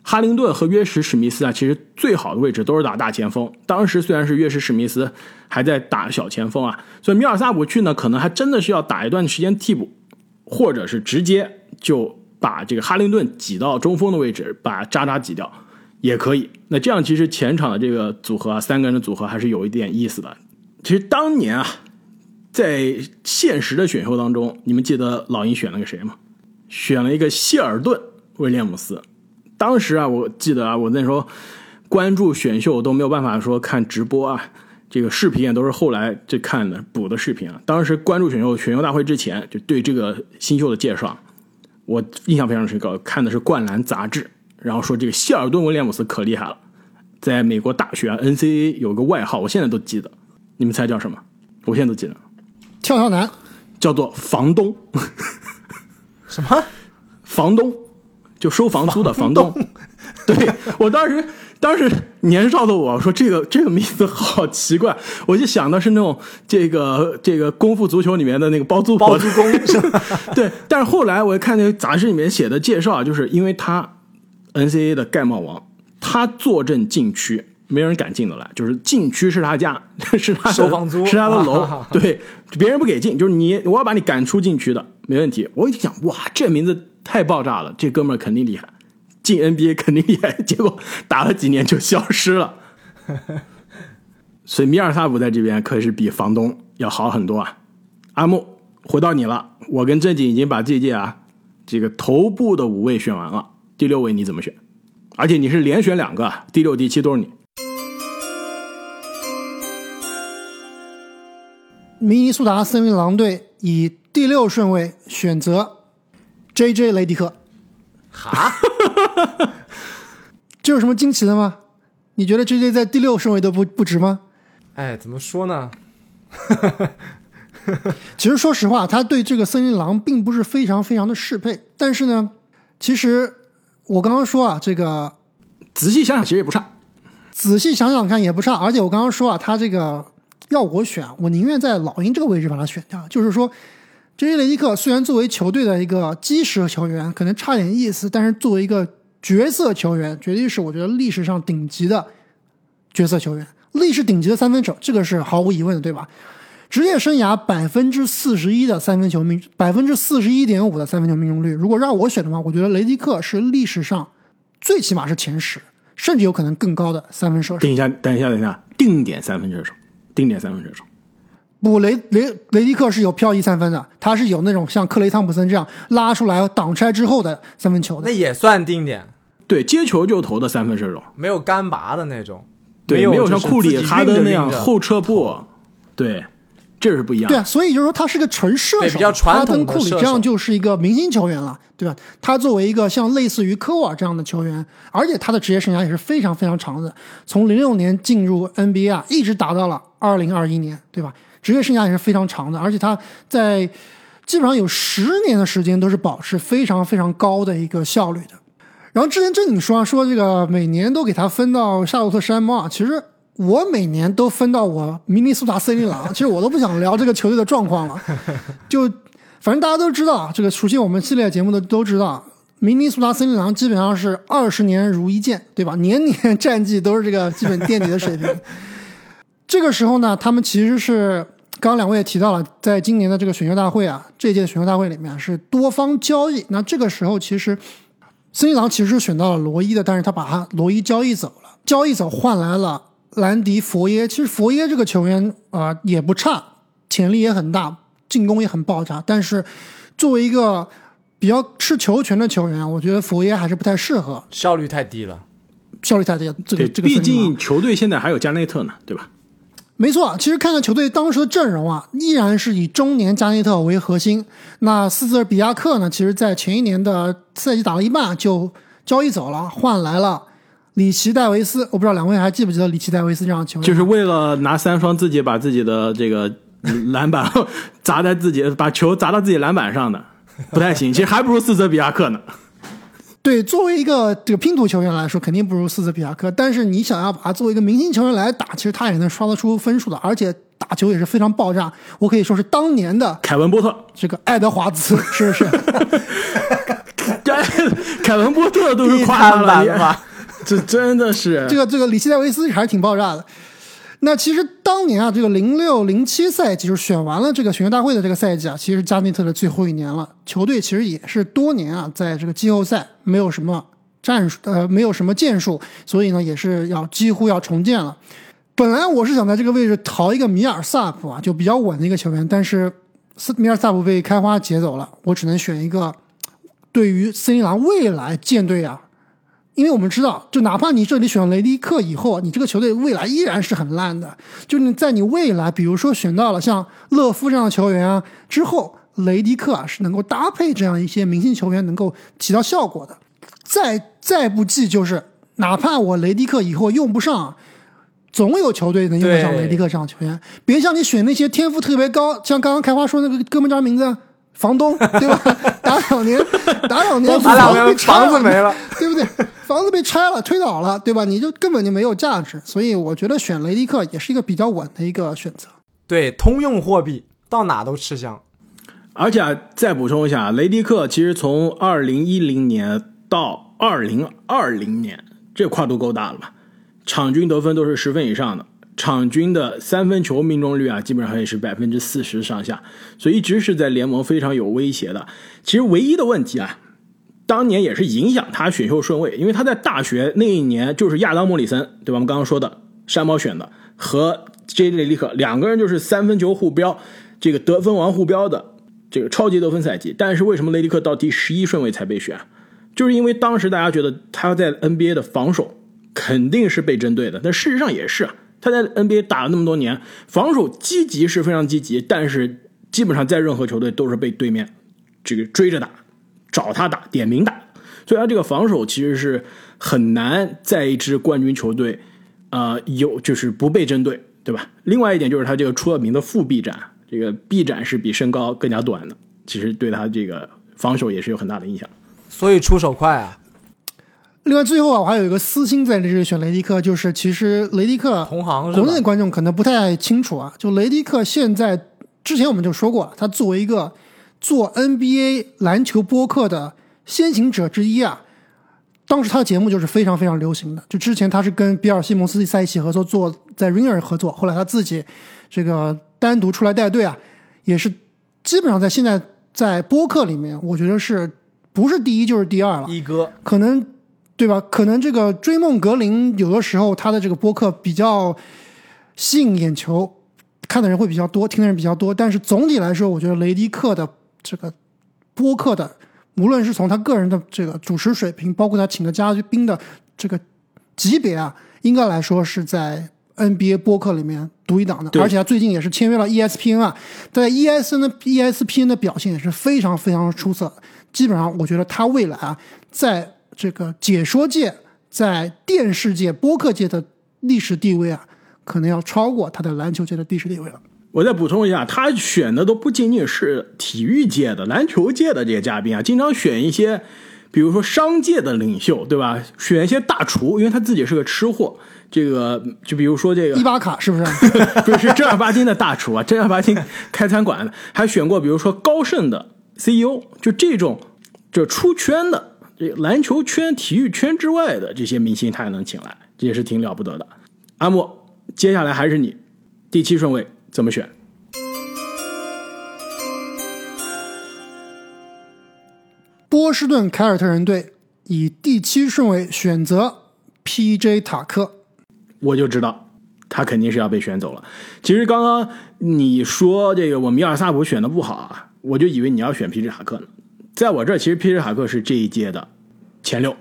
哈林顿和约什史密斯啊，其实最好的位置都是打大前锋。当时虽然是约什史密斯还在打小前锋啊，所以米尔萨普去呢，可能还真的是要打一段时间替补，或者是直接就把这个哈林顿挤到中锋的位置，把扎扎挤掉也可以。那这样其实前场的这个组合啊，三个人的组合还是有一点意思的。其实当年啊，在现实的选秀当中，你们记得老鹰选了个谁吗？选了一个希尔顿威廉姆斯。当时啊，我记得啊，我那时候关注选秀都没有办法说看直播啊，这个视频也都是后来这看的补的视频啊。当时关注选秀选秀大会之前，就对这个新秀的介绍，我印象非常深刻，看的是《灌篮》杂志，然后说这个希尔顿威廉姆斯可厉害了，在美国大学 NCAA 有个外号，我现在都记得，你们猜叫什么？我现在都记得，跳跳男，叫做房东，什么？房东。就收房租的房东，[laughs] 对我当时，当时年少的我说这个这个名字好奇怪，我就想的是那种这个这个功夫足球里面的那个包租婆包租公？[laughs] 对，但是后来我看那个杂志里面写的介绍，就是因为他 NCAA 的盖帽王，他坐镇禁区，没人敢进得来，就是禁区是他家，[laughs] 是他的收房租是他的楼，对，别人不给进，就是你我要把你赶出禁区的，没问题。我一想，哇，这名字。太爆炸了！这哥们儿肯定厉害，进 NBA 肯定厉害。结果打了几年就消失了。[laughs] 所以米尔萨普在这边可是比房东要好很多啊。阿木，回到你了。我跟正经已经把这届啊这个头部的五位选完了，第六位你怎么选？而且你是连选两个，第六、第七都是你。明尼苏达森林狼队以第六顺位选择。J J 雷迪克，哈，[laughs] 这有什么惊奇的吗？你觉得 J J 在第六顺位都不不值吗？哎，怎么说呢？[laughs] 其实说实话，他对这个森林狼并不是非常非常的适配。但是呢，其实我刚刚说啊，这个仔细想想其实也不差，仔细想想看也不差。而且我刚刚说啊，他这个要我选，我宁愿在老鹰这个位置把他选掉。就是说。J.J. 雷迪克虽然作为球队的一个基石球员可能差点意思，但是作为一个角色球员，绝对是我觉得历史上顶级的角色球员，历史顶级的三分手，这个是毫无疑问的，对吧？职业生涯百分之四十一的三分球命，百分之四十一点五的三分球命中率。如果让我选的话，我觉得雷迪克是历史上最起码是前十，甚至有可能更高的三分射手。等一下，等一下，等一下，定点三分射手，定点三分射手。不，雷雷雷迪克是有漂移三分的，他是有那种像克雷汤普森这样拉出来挡拆之后的三分球的。那也算定点，对，接球就投的三分射手，没有干拔的那种，对，没有像库里、就是自己哈登那样后撤步，对，这是不一样对。啊，所以就是说他是个纯射手，对比较传统的哈登、库里射手这样就是一个明星球员了，对吧？他作为一个像类似于科沃尔这样的球员，而且他的职业生涯也是非常非常长的，从零六年进入 NBA 啊，一直打到了二零二一年，对吧？职业生涯也是非常长的，而且他在基本上有十年的时间都是保持非常非常高的一个效率的。然后之前正经说啊，说这个每年都给他分到夏洛特山猫啊，其实我每年都分到我明尼苏达森林狼，[laughs] 其实我都不想聊这个球队的状况了，就反正大家都知道啊，这个熟悉我们系列节目的都知道，明尼苏达森林狼基本上是二十年如一剑，对吧？年年战绩都是这个基本垫底的水平。这个时候呢，他们其实是刚刚两位也提到了，在今年的这个选秀大会啊，这届选秀大会里面是多方交易。那这个时候其实森林狼其实是选到了罗伊的，但是他把他罗伊交易走了，交易走换来了兰迪佛耶。其实佛耶这个球员啊、呃也不差，潜力也很大，进攻也很爆炸。但是作为一个比较吃球权的球员，我觉得佛耶还是不太适合，效率太低了。效率太低。这个，这个毕竟球队现在还有加内特呢，对吧？没错，其实看看球队当时的阵容啊，依然是以中年加内特为核心。那斯泽比亚克呢，其实在前一年的赛季打了一半就交易走了，换来了里奇戴维斯。我不知道两位还记不记得里奇戴维斯这样的球员？就是为了拿三双，自己把自己的这个篮板 [laughs] 砸在自己，把球砸到自己篮板上的，不太行。其实还不如斯泽比亚克呢。对，作为一个这个拼图球员来说，肯定不如斯泽比亚克。但是你想要把他作为一个明星球员来打，其实他也能刷得出分数的，而且打球也是非常爆炸。我可以说是当年的凯文波特，这个爱德华兹，是不是？[laughs] 凯文波特都是夸他地摊了 [laughs] 这真的是这个这个里奇戴维斯还是挺爆炸的。那其实当年啊，这个零六零七赛季就是选完了这个选秀大会的这个赛季啊，其实加内特的最后一年了。球队其实也是多年啊，在这个季后赛没有什么战术，呃，没有什么建树，所以呢，也是要几乎要重建了。本来我是想在这个位置淘一个米尔萨普啊，就比较稳的一个球员，但是米尔萨普被开花劫走了，我只能选一个对于森林狼未来舰队啊因为我们知道，就哪怕你这里选了雷迪克以后，你这个球队未来依然是很烂的。就是你在你未来，比如说选到了像勒夫这样的球员啊之后，雷迪克啊是能够搭配这样一些明星球员，能够起到效果的。再再不济就是，哪怕我雷迪克以后用不上，总有球队能用得上雷迪克这样的球员。别像你选那些天赋特别高，像刚刚开花说那个哥们叫啥名字？房东对吧？打扰您，[laughs] 打两年，打两年被拆房子没了，对不对？房子被拆了，推倒了，对吧？你就根本就没有价值。所以我觉得选雷迪克也是一个比较稳的一个选择。对，通用货币到哪都吃香。而且、啊、再补充一下，雷迪克其实从二零一零年到二零二零年，这跨度够大了吧？场均得分都是十分以上的，场均的三分球命中率啊，基本上也是百分之四十上下，所以一直是在联盟非常有威胁的。其实唯一的问题啊，当年也是影响他选秀顺位，因为他在大学那一年就是亚当莫里森，对吧？我们刚刚说的山猫选的和 J. 雷利克两个人就是三分球互标，这个得分王互标的。这个超级得分赛季，但是为什么雷迪克到第十一顺位才被选？就是因为当时大家觉得他在 NBA 的防守肯定是被针对的，但事实上也是啊，他在 NBA 打了那么多年，防守积极是非常积极，但是基本上在任何球队都是被对面这个追着打，找他打，点名打，所以他这个防守其实是很难在一支冠军球队，呃，有就是不被针对，对吧？另外一点就是他这个出了名的负臂展。这个臂展是比身高更加短的，其实对他这个防守也是有很大的影响。所以出手快啊！另外，最后啊，我还有一个私心在这里选雷迪克，就是其实雷迪克同行国内的观众可能不太清楚啊。就雷迪克现在之前我们就说过，他作为一个做 NBA 篮球播客的先行者之一啊，当时他的节目就是非常非常流行的。就之前他是跟比尔西蒙斯在一起合作，做在 Ringer 合作，后来他自己这个。单独出来带队啊，也是基本上在现在在播客里面，我觉得是不是第一就是第二了。一哥可能对吧？可能这个追梦格林有的时候他的这个播客比较吸引眼球，看的人会比较多，听的人比较多。但是总体来说，我觉得雷迪克的这个播客的无论是从他个人的这个主持水平，包括他请的嘉宾的这个级别啊，应该来说是在 NBA 播客里面独一档的。而且他最近也是签约了 ESPN 啊，在 ESPN 的 ESPN 的表现也是非常非常出色。基本上，我觉得他未来啊，在这个解说界、在电视界、播客界的历史地位啊，可能要超过他的篮球界的历史地位了。我再补充一下，他选的都不仅仅是体育界的、篮球界的这些嘉宾啊，经常选一些，比如说商界的领袖，对吧？选一些大厨，因为他自己是个吃货。这个就比如说这个伊巴卡是不是？[laughs] 不是正儿八经的大厨啊，正儿八经开餐馆的，还选过比如说高盛的 CEO，就这种就出圈的，这篮球圈、体育圈之外的这些明星，他也能请来，这也是挺了不得的。阿莫，接下来还是你，第七顺位怎么选？波士顿凯尔特人队以第七顺位选择 P.J. 塔克。我就知道他肯定是要被选走了。其实刚刚你说这个我米尔萨普选的不好啊，我就以为你要选皮什塔克呢。在我这，其实皮尔塔克是这一届的前六。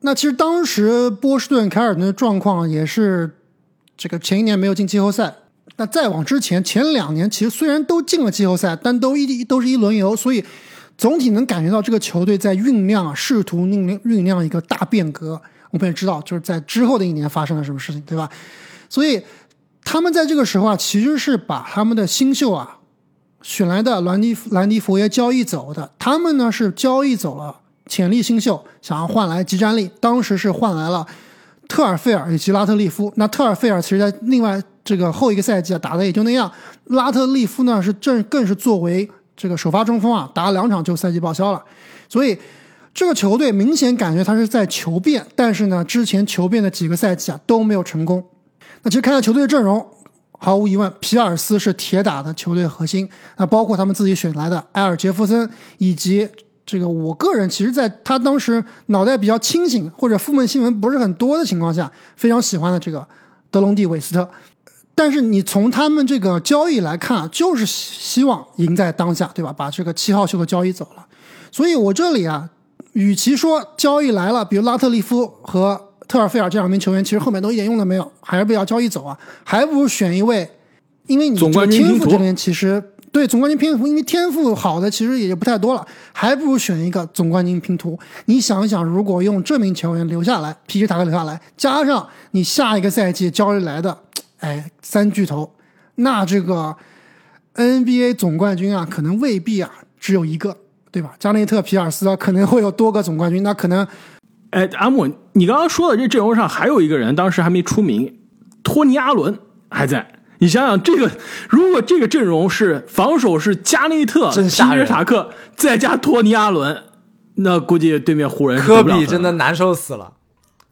那其实当时波士顿凯尔特的状况也是，这个前一年没有进季后赛。那再往之前，前两年其实虽然都进了季后赛，但都一都是一轮游，所以总体能感觉到这个球队在酝酿，试图酝酿酝酿一个大变革。我们也知道，就是在之后的一年发生了什么事情，对吧？所以他们在这个时候啊，其实是把他们的新秀啊选来的兰迪兰迪佛耶交易走的。他们呢是交易走了潜力新秀，想要换来集战力。当时是换来了特尔费尔以及拉特利夫。那特尔费尔其实在另外这个后一个赛季啊打的也就那样。拉特利夫呢是正更是作为这个首发中锋啊，打了两场就赛季报销了。所以这个球队明显感觉他是在求变，但是呢，之前求变的几个赛季啊都没有成功。那其实看下球队的阵容，毫无疑问，皮尔斯是铁打的球队核心。那包括他们自己选来的埃尔杰夫森，以及这个我个人其实在他当时脑袋比较清醒或者负面新闻不是很多的情况下，非常喜欢的这个德隆蒂韦斯特。但是你从他们这个交易来看，就是希望赢在当下，对吧？把这个七号秀的交易走了。所以我这里啊。与其说交易来了，比如拉特利夫和特尔菲尔这两名球员，其实后面都一点用都没有，还是被要交易走啊，还不如选一位，因为你总冠军天赋这边其实对总冠军拼图，因为天赋好的其实也就不太多了，还不如选一个总冠军拼图。你想一想，如果用这名球员留下来，皮奇塔克留下来，加上你下一个赛季交易来的，哎，三巨头，那这个 NBA 总冠军啊，可能未必啊只有一个。对吧？加内特、皮尔斯啊可能会有多个总冠军，那可能，哎，阿姆，你刚刚说的这阵容上还有一个人，当时还没出名，托尼·阿伦还在。你想想，这个如果这个阵容是防守是加内特、皮尔塔克再加托尼·阿伦，那估计对面湖人科比真的难受死了。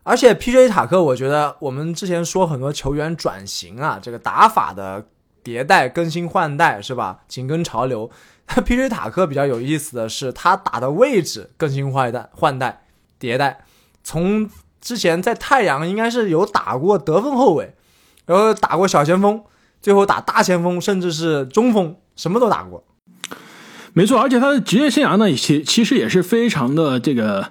而且 P.J. 塔克，我觉得我们之前说很多球员转型啊，这个打法的迭代、更新换代是吧？紧跟潮流。P.J. 塔克比较有意思的是，他打的位置更新换代、换代、迭代。从之前在太阳应该是有打过得分后卫，然后打过小前锋，最后打大前锋，甚至是中锋，什么都打过。没错，而且他的职业生涯呢，其其实也是非常的这个，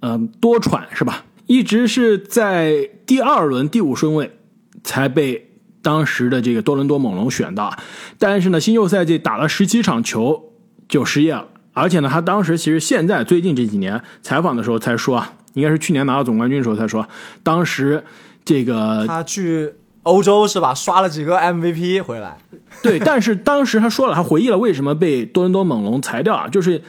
呃，多舛是吧？一直是在第二轮第五顺位才被。当时的这个多伦多猛龙选到，但是呢，新秀赛季打了十七场球就失业了。而且呢，他当时其实现在最近这几年采访的时候才说啊，应该是去年拿到总冠军的时候才说，当时这个他去欧洲是吧，刷了几个 MVP 回来。对，但是当时他说了，他回忆了为什么被多伦多猛龙裁掉啊，就是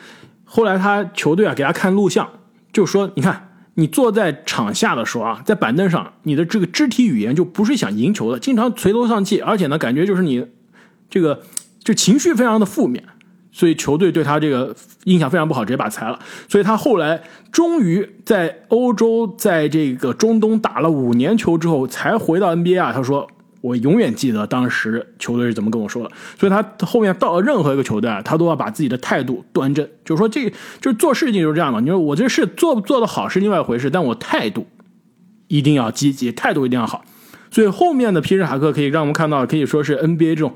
后来他球队啊给他看录像，就说你看。你坐在场下的时候啊，在板凳上，你的这个肢体语言就不是想赢球的，经常垂头丧气，而且呢，感觉就是你这个就情绪非常的负面，所以球队对他这个印象非常不好，直接把裁了。所以他后来终于在欧洲，在这个中东打了五年球之后，才回到 NBA 啊。他说。我永远记得当时球队是怎么跟我说的，所以他后面到了任何一个球队啊，他都要把自己的态度端正，就是说这就是做事情就是这样的。你说我这事做不做得好是另外一回事，但我态度一定要积极，态度一定要好。所以后面的皮什塔克可以让我们看到，可以说是 NBA 这种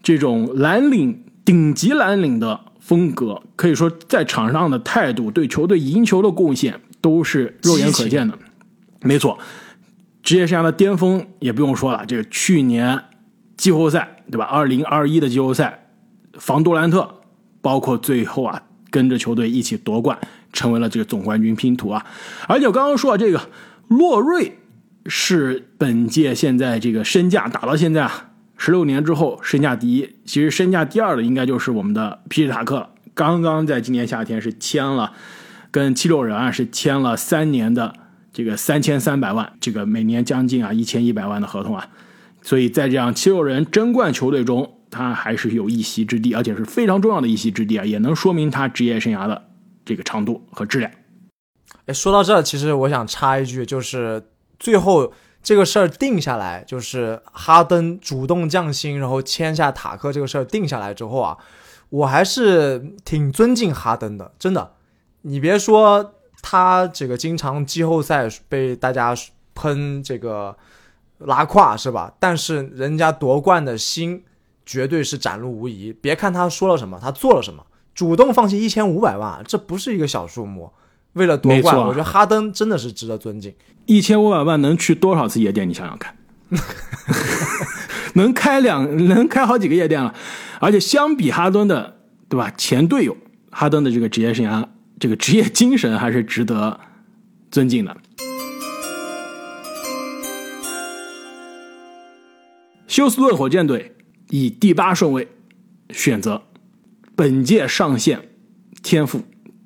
这种蓝领顶级蓝领的风格，可以说在场上的态度，对球队赢球的贡献都是肉眼可见的。没错，职业生涯的巅峰也不用说了，这个去年季后赛对吧？二零二一的季后赛防杜兰特，包括最后啊跟着球队一起夺冠，成为了这个总冠军拼图啊。而且我刚刚说这个洛瑞是本届现在这个身价打到现在啊。十六年之后，身价第一，其实身价第二的应该就是我们的皮尔塔克了。刚刚在今年夏天是签了，跟七六人啊是签了三年的这个三千三百万，这个每年将近啊一千一百万的合同啊。所以在这样七六人争冠球队中，他还是有一席之地，而且是非常重要的一席之地啊，也能说明他职业生涯的这个长度和质量。哎，说到这，其实我想插一句，就是最后。这个事儿定下来，就是哈登主动降薪，然后签下塔克这个事儿定下来之后啊，我还是挺尊敬哈登的，真的。你别说他这个经常季后赛被大家喷这个拉胯是吧？但是人家夺冠的心绝对是展露无遗。别看他说了什么，他做了什么，主动放弃一千五百万，这不是一个小数目。为了夺冠，我觉得哈登真的是值得尊敬。一千五百万能去多少次夜店？你想想看，[laughs] 能开两能开好几个夜店了。而且相比哈登的，对吧？前队友哈登的这个职业生涯，这个职业精神还是值得尊敬的。休斯顿火箭队以第八顺位选择本届上线天赋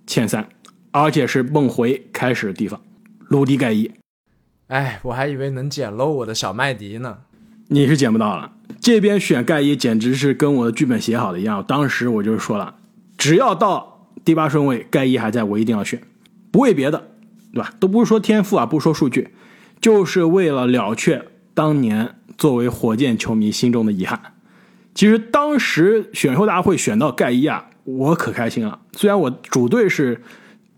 前三。而且是梦回开始的地方，鲁迪盖伊。哎，我还以为能捡漏我的小麦迪呢。你是捡不到了。这边选盖伊简直是跟我的剧本写好的一样。当时我就说了，只要到第八顺位，盖伊还在，我一定要选。不为别的，对吧？都不是说天赋啊，不说数据，就是为了了却当年作为火箭球迷心中的遗憾。其实当时选秀大会选到盖伊啊，我可开心了。虽然我主队是。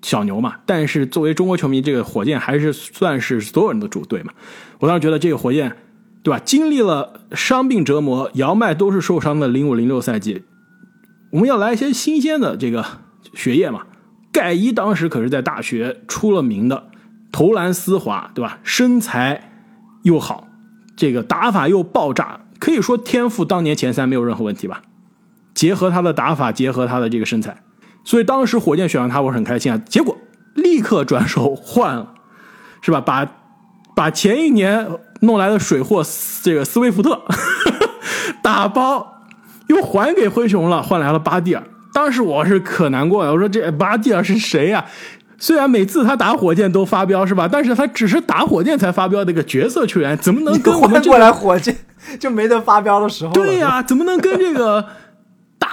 小牛嘛，但是作为中国球迷，这个火箭还是算是所有人的主队嘛。我当时觉得这个火箭，对吧？经历了伤病折磨，姚麦都是受伤的零五零六赛季，我们要来一些新鲜的这个血液嘛。盖伊当时可是在大学出了名的，投篮丝滑，对吧？身材又好，这个打法又爆炸，可以说天赋当年前三没有任何问题吧？结合他的打法，结合他的这个身材。所以当时火箭选上他，我很开心啊。结果立刻转手换了，是吧？把把前一年弄来的水货这个斯威夫特 [laughs] 打包又还给灰熊了，换来了巴蒂尔。当时我是可难过了，我说这巴蒂尔是谁呀？虽然每次他打火箭都发飙，是吧？但是他只是打火箭才发飙的一个角色球员，怎么能跟我们 [laughs] 过来火箭就没得发飙的时候？对呀，怎么能跟这个？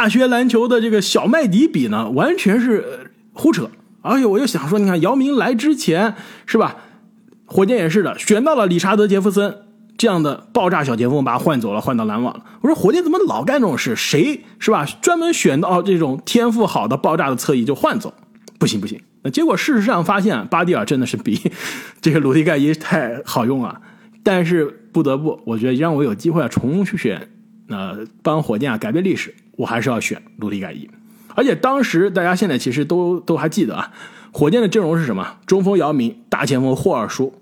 大学篮球的这个小麦迪比呢，完全是胡扯。而且我又想说，你看姚明来之前是吧，火箭也是的，选到了理查德杰弗森这样的爆炸小前锋，把他换走了，换到篮网了。我说火箭怎么老干这种事？谁是吧？专门选到这种天赋好的爆炸的侧翼就换走，不行不行。那结果事实上发现，巴蒂尔真的是比这个鲁迪盖伊太好用了。但是不得不，我觉得让我有机会啊重选，呃，帮火箭啊改变历史。我还是要选鲁迪盖伊，而且当时大家现在其实都都还记得啊，火箭的阵容是什么？中锋姚明，大前锋霍尔舒，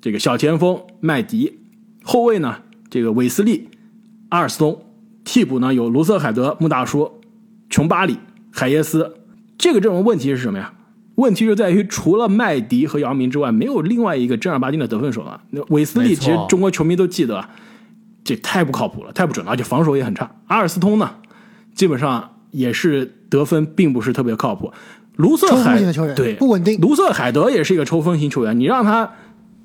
这个小前锋麦迪，后卫呢这个韦斯利、阿尔斯通，替补呢有卢瑟海德、穆大叔、琼巴里、海耶斯。这个阵容问题是什么呀？问题就在于除了麦迪和姚明之外，没有另外一个正儿八经的得分手了。那韦斯利其实中国球迷都记得，这太不靠谱了，太不准了，而且防守也很差。阿尔斯通呢？基本上也是得分并不是特别靠谱，卢瑟海对不稳定，卢瑟海德也是一个抽风型球员，你让他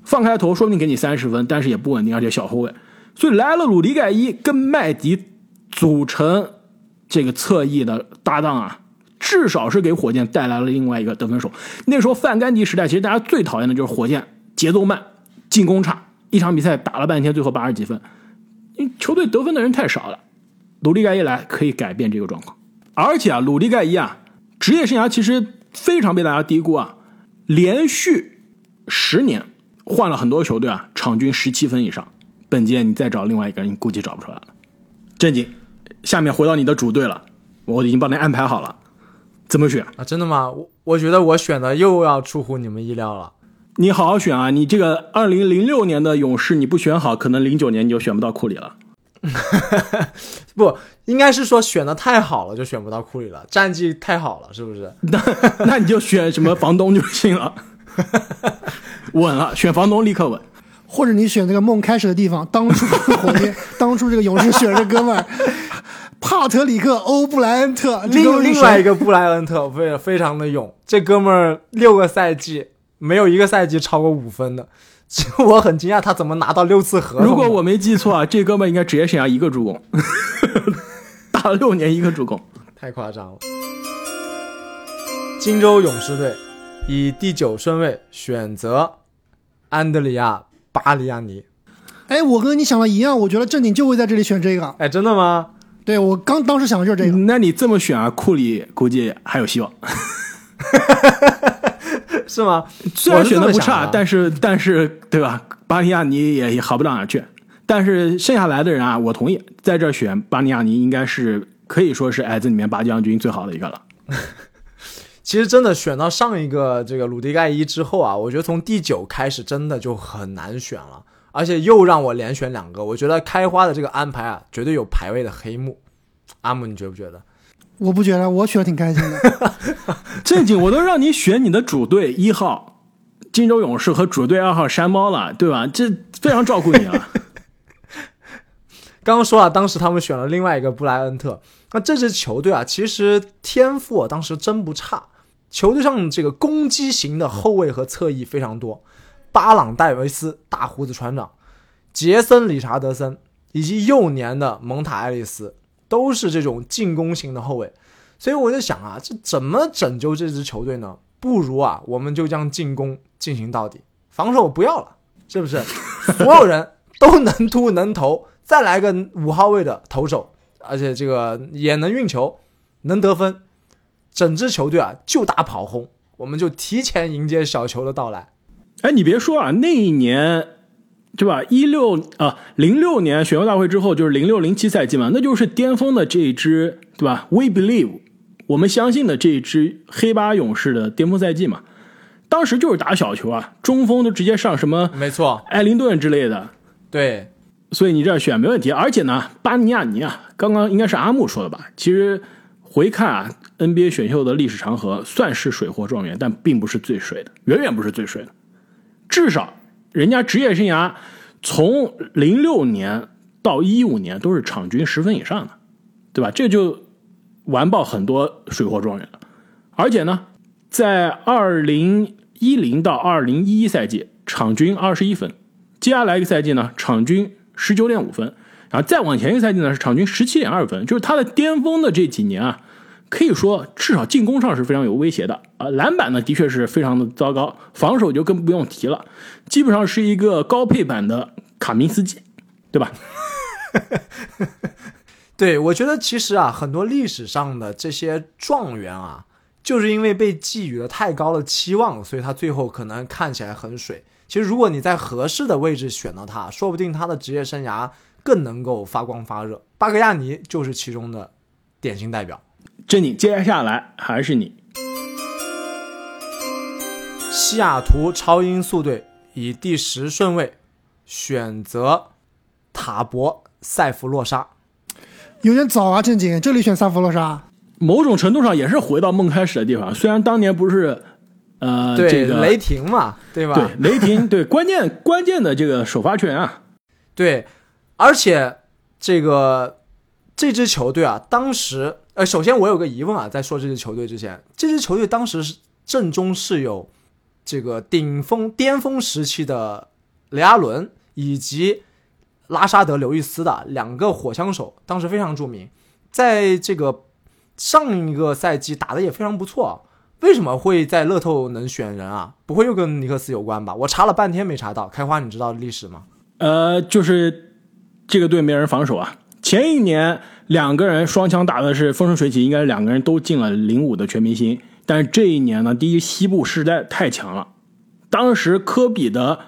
放开头，说不定给你三十分，但是也不稳定，而且小后卫，所以莱勒鲁迪盖伊跟麦迪组成这个侧翼的搭档啊，至少是给火箭带来了另外一个得分手。那时候范甘迪时代，其实大家最讨厌的就是火箭节奏慢，进攻差，一场比赛打了半天，最后八十几分，因为球队得分的人太少了。鲁迪盖伊来可以改变这个状况，而且啊，鲁迪盖伊啊，职业生涯其实非常被大家低估啊，连续十年换了很多球队啊，场均十七分以上。本届你再找另外一个人，你估计找不出来了。正经，下面回到你的主队了，我已经帮你安排好了。怎么选？啊，真的吗？我我觉得我选的又要出乎你们意料了。你好好选啊！你这个二零零六年的勇士你不选好，可能零九年你就选不到库里了。[laughs] 不，应该是说选的太好了，就选不到库里了。战绩太好了，是不是？那那你就选什么房东就行了，[laughs] 稳了，选房东立刻稳。或者你选那个梦开始的地方，当初火箭，[laughs] 当初这个勇士选这哥们儿，帕特里克·欧布莱恩特，另另外一？个布莱恩特非非常的勇，这哥们儿六个赛季没有一个赛季超过五分的，这 [laughs] 我很惊讶他怎么拿到六次合同。如果我没记错啊，这哥们应该职业生涯一个助攻，[laughs] 打了六年一个助攻。太夸张了。金州勇士队以第九顺位选择安德里亚·巴里亚尼。哎，我跟你想的一样，我觉得正经就会在这里选这个。哎，真的吗？对我刚当时想的就是这个。那你这么选啊，库里估计还有希望。[laughs] 是吗？[laughs] 虽然选的不差，但是但是对吧？巴尼亚尼也也好不到哪去。但是剩下来的人啊，我同意，在这儿选巴尼亚尼应该是可以说是矮子里面八将军最好的一个了。[laughs] 其实真的选到上一个这个鲁迪盖伊之后啊，我觉得从第九开始真的就很难选了，而且又让我连选两个，我觉得开花的这个安排啊，绝对有排位的黑幕。阿姆，你觉不觉得？我不觉得，我选的挺开心的。[laughs] 正经，我都让你选你的主队一号金州勇士和主队二号山猫了，对吧？这非常照顾你了。[laughs] 刚刚说了，当时他们选了另外一个布莱恩特，那这支球队啊，其实天赋啊当时真不差，球队上这个攻击型的后卫和侧翼非常多，巴朗戴维斯大胡子船长、杰森理查德森以及幼年的蒙塔爱丽丝都是这种进攻型的后卫，所以我就想啊，这怎么拯救这支球队呢？不如啊，我们就将进攻进行到底，防守不要了，是不是？[laughs] 所有人都能突能投，再来个五号位的投手，而且这个也能运球，能得分，整支球队啊就打跑轰，我们就提前迎接小球的到来。哎，你别说啊，那一年，对吧？一六啊，零六年选秀大会之后，就是零六零七赛季嘛，那就是巅峰的这一支，对吧？We believe，我们相信的这一支黑八勇士的巅峰赛季嘛。当时就是打小球啊，中锋都直接上什么没错，艾灵顿之类的，对，所以你这样选没问题。而且呢，巴尼亚尼啊，刚刚应该是阿木说的吧？其实回看啊，NBA 选秀的历史长河，算是水货状元，但并不是最水的，远远不是最水的。至少人家职业生涯从零六年到一五年都是场均十分以上的，对吧？这就完爆很多水货状元了。而且呢，在二零一零到二零一一赛季，场均二十一分，接下来一个赛季呢，场均十九点五分，然后再往前一个赛季呢是场均十七点二分，就是他的巅峰的这几年啊，可以说至少进攻上是非常有威胁的啊，篮板呢的确是非常的糟糕，防守就更不用提了，基本上是一个高配版的卡明斯基，对吧？[laughs] 对，我觉得其实啊，很多历史上的这些状元啊，就是因为被寄予了太高的期望，所以他最后可能看起来很水。其实如果你在合适的位置选到他，说不定他的职业生涯更能够发光发热。巴格亚尼就是其中的典型代表。正经，接下来还是你，西雅图超音速队以第十顺位选择塔博塞弗洛沙。有点早啊，正经，这里选塞弗洛沙。某种程度上也是回到梦开始的地方，虽然当年不是，呃，对，这个雷霆嘛，对吧？对雷霆，对关键关键的这个首发权啊，对，而且这个这支球队啊，当时呃，首先我有个疑问啊，在说这支球队之前，这支球队当时是阵中是有这个顶峰巅峰时期的雷阿伦以及拉沙德刘易斯的两个火枪手，当时非常著名，在这个上一个赛季打的也非常不错。为什么会在乐透能选人啊？不会又跟尼克斯有关吧？我查了半天没查到。开花，你知道历史吗？呃，就是这个队没人防守啊。前一年两个人双枪打的是风生水起，应该两个人都进了零五的全明星。但是这一年呢，第一西部实在太强了，当时科比的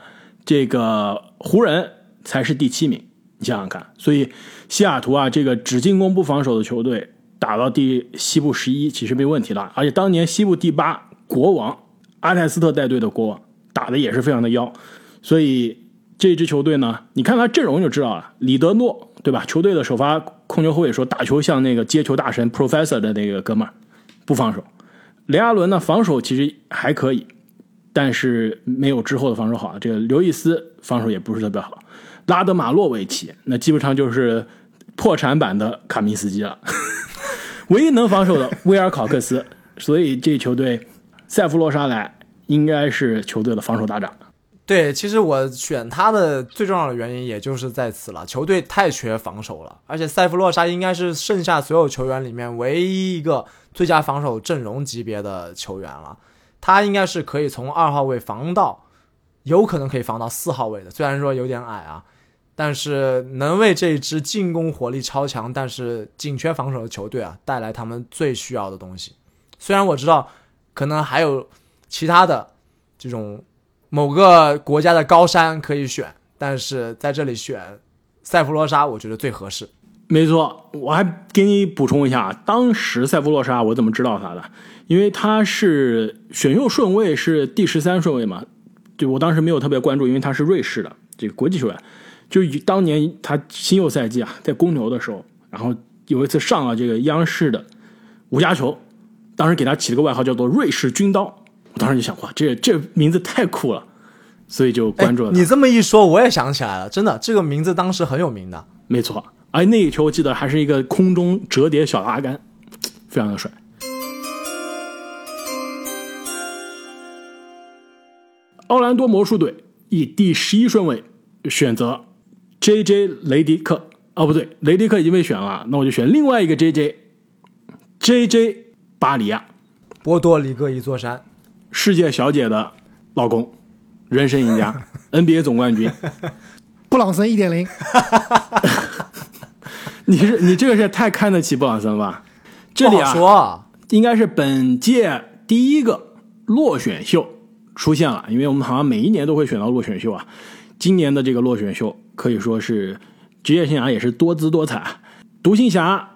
这个湖人才是第七名，你想想看。所以西雅图啊，这个只进攻不防守的球队，打到第西部十一其实没问题了，而且当年西部第八国王阿泰斯特带队的国王打的也是非常的妖，所以这支球队呢，你看他阵容就知道了，里德诺对吧？球队的首发控球后卫说打球像那个接球大神 Professor 的那个哥们儿，不防守。雷阿伦呢，防守其实还可以，但是没有之后的防守好。这个刘易斯防守也不是特别好，拉德马洛维奇那基本上就是破产版的卡米斯基了。[laughs] 唯一能防守的威尔考克斯，所以这球队塞弗洛沙莱应该是球队的防守大长。对，其实我选他的最重要的原因也就是在此了，球队太缺防守了，而且塞弗洛沙应该是剩下所有球员里面唯一一个最佳防守阵容级别的球员了，他应该是可以从二号位防到，有可能可以防到四号位的，虽然说有点矮啊，但是能为这支进攻火力超强但是紧缺防守的球队啊带来他们最需要的东西。虽然我知道可能还有其他的这种。某个国家的高山可以选，但是在这里选塞弗洛沙，我觉得最合适。没错，我还给你补充一下，当时塞弗洛沙我怎么知道他的？因为他是选秀顺位是第十三顺位嘛，就我当时没有特别关注，因为他是瑞士的这个国际球员。就当年他新秀赛季啊，在公牛的时候，然后有一次上了这个央视的五家球，当时给他起了个外号叫做“瑞士军刀”。我当时就想，哇，这这名字太酷了，所以就关注了。你这么一说，我也想起来了，真的，这个名字当时很有名的。没错，而那一球我记得还是一个空中折叠小拉杆，非常的帅。奥兰多魔术队以第十一顺位选择 J.J. 雷迪克，哦，不对，雷迪克已经被选了，那我就选另外一个 J.J.，J.J. 巴里亚，波多黎各一座山。世界小姐的老公，人生赢家，[laughs] NBA 总冠军，[laughs] 布朗森一点零。[laughs] 你是你这个是太看得起布朗森吧？这里啊，应该是本届第一个落选秀出现了，因为我们好像每一年都会选到落选秀啊。今年的这个落选秀可以说是职业生涯也是多姿多彩。独行侠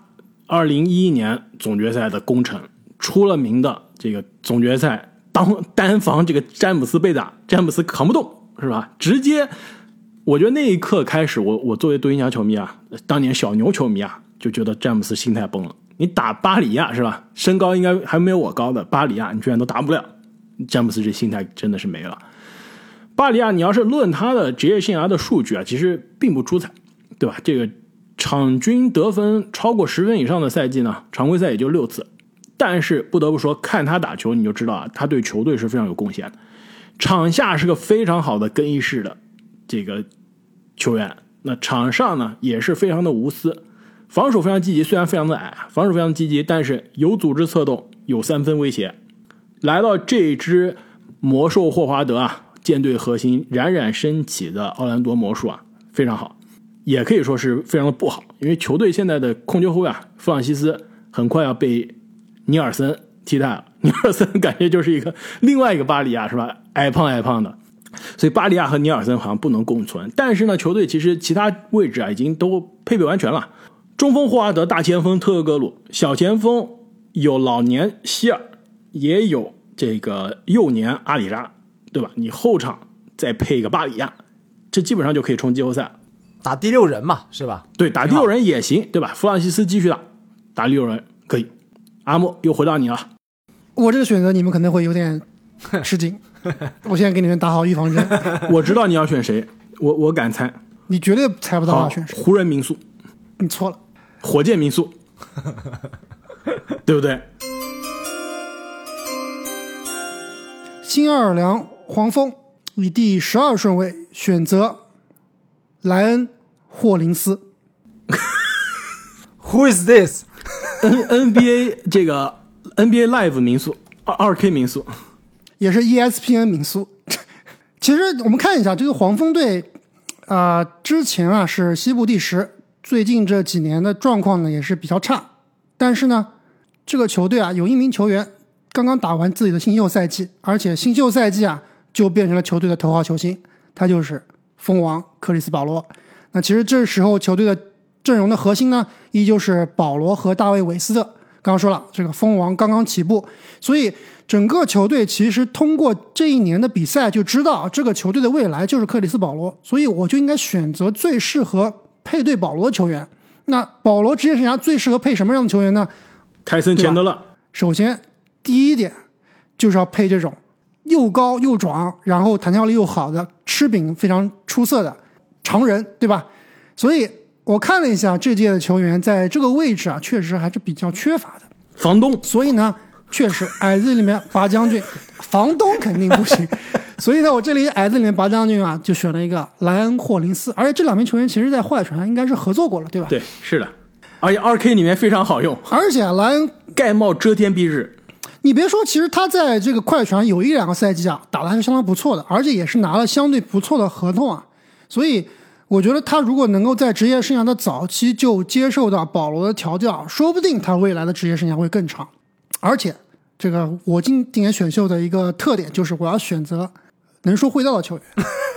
二零一一年总决赛的功臣，出了名的这个总决赛。当 [laughs] 单防这个詹姆斯被打，詹姆斯扛不动是吧？直接，我觉得那一刻开始，我我作为独行侠球迷啊，当年小牛球迷啊，就觉得詹姆斯心态崩了。你打巴里亚是吧？身高应该还没有我高的巴里亚，你居然都打不了，詹姆斯这心态真的是没了。巴里亚，你要是论他的职业生涯的数据啊，其实并不出彩，对吧？这个场均得分超过十分以上的赛季呢，常规赛也就六次。但是不得不说，看他打球你就知道啊，他对球队是非常有贡献的。场下是个非常好的更衣室的这个球员，那场上呢也是非常的无私，防守非常积极。虽然非常的矮，防守非常积极，但是有组织策动，有三分威胁。来到这支魔兽霍华德啊，舰队核心冉冉升起的奥兰多魔术啊，非常好，也可以说是非常的不好，因为球队现在的控球后卫啊，弗朗西斯很快要被。尼尔森替代了，[laughs] 尼尔森感觉就是一个另外一个巴里亚是吧？矮胖矮胖的，所以巴里亚和尼尔森好像不能共存。但是呢，球队其实其他位置啊已经都配备完全了。中锋霍华德，大前锋特厄格鲁，小前锋有老年希尔，也有这个幼年阿里扎，对吧？你后场再配一个巴里亚，这基本上就可以冲季后赛，打第六人嘛，是吧？对，打第六人也行，对吧？弗朗西斯继续打，打第六人可以。阿木又回到你了，我这个选择你们可能会有点吃惊。[laughs] 我现在给你们打好预防针。[laughs] 我知道你要选谁，我我敢猜，你绝对猜不到要选谁。湖人民宿，你错了。火箭民宿，[laughs] 对不对？新奥尔良黄蜂以第十二顺位选择莱恩霍林斯。Who is N N B A 这个 NBA Live 民宿二二 K 民宿，也是 ESPN 民宿。[laughs] 其实我们看一下这个黄蜂队，啊，之前啊是西部第十，最近这几年的状况呢也是比较差。但是呢，这个球队啊有一名球员刚刚打完自己的新秀赛季，而且新秀赛季啊就变成了球队的头号球星，他就是蜂王克里斯保罗。那其实这时候球队的。阵容的核心呢，依旧是保罗和大卫韦斯特。刚刚说了，这个蜂王刚刚起步，所以整个球队其实通过这一年的比赛就知道，这个球队的未来就是克里斯保罗，所以我就应该选择最适合配对保罗的球员。那保罗职业生涯最适合配什么样的球员呢？凯森钱德勒，首先第一点就是要配这种又高又壮，然后弹跳力又好的，吃饼非常出色的常人，对吧？所以我看了一下这届的球员在这个位置啊，确实还是比较缺乏的。房东，所以呢，确实 [laughs] 矮子里面拔将军，房东肯定不行。[laughs] 所以呢，我这里矮子里面拔将军啊，就选了一个莱恩霍林斯，而且这两名球员其实在坏船应该是合作过了，对吧？对，是的，而且二 K 里面非常好用，而且莱恩盖帽遮天蔽日。你别说，其实他在这个快船有一两个赛季啊，打的还是相当不错的，而且也是拿了相对不错的合同啊。所以我觉得他如果能够在职业生涯的早期就接受到保罗的调教，说不定他未来的职业生涯会更长。而且，这个我今年选秀的一个特点就是我要选择能说会道的球员。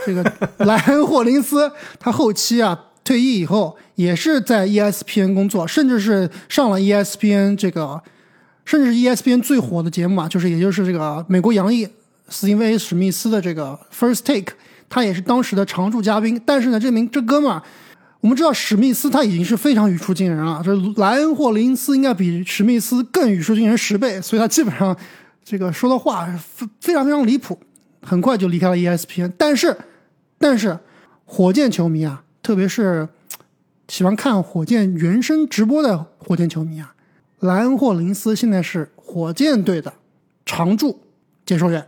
这个莱恩霍林斯，他后期啊退役以后也是在 ESPN 工作，甚至是上了 ESPN 这个。甚至 ESPN 最火的节目啊，就是也就是这个美国洋溢斯蒂芬史密斯的这个 First Take，他也是当时的常驻嘉宾。但是呢，这名这哥们儿，我们知道史密斯他已经是非常语出惊人了，这莱恩霍林斯应该比史密斯更语出惊人十倍，所以他基本上这个说的话非非常非常离谱，很快就离开了 ESPN。但是，但是火箭球迷啊，特别是喜欢看火箭原声直播的火箭球迷啊。莱恩霍林斯现在是火箭队的常驻解说员。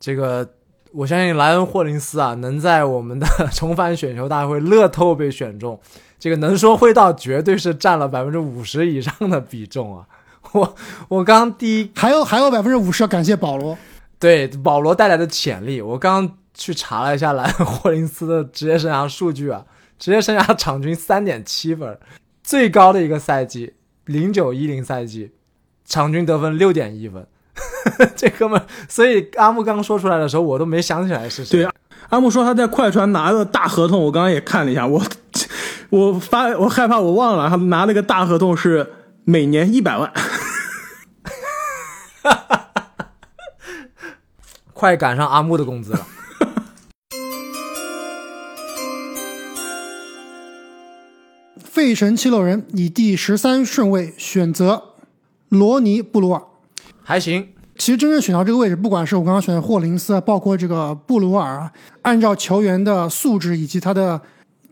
这个我相信莱恩霍林斯啊，能在我们的 [laughs] 重返选秀大会乐透被选中，这个能说会道，绝对是占了百分之五十以上的比重啊！[laughs] 我我刚第一还有还有百分之五十要感谢保罗，对保罗带来的潜力。我刚去查了一下莱恩霍林斯的职业生涯数据啊，职业生涯场均三点七分，最高的一个赛季。零九一零赛季，场均得分六点一分，[laughs] 这哥们，所以阿木刚说出来的时候，我都没想起来是谁。对，阿木说他在快船拿的大合同，我刚刚也看了一下，我我发我害怕我忘了，他拿了个大合同是每年一百万，[laughs] 快赶上阿木的工资了。[laughs] 费城七六人以第十三顺位选择罗尼布鲁尔，还行。其实真正选到这个位置，不管是我刚刚选的霍林斯啊，包括这个布鲁尔啊，按照球员的素质以及他的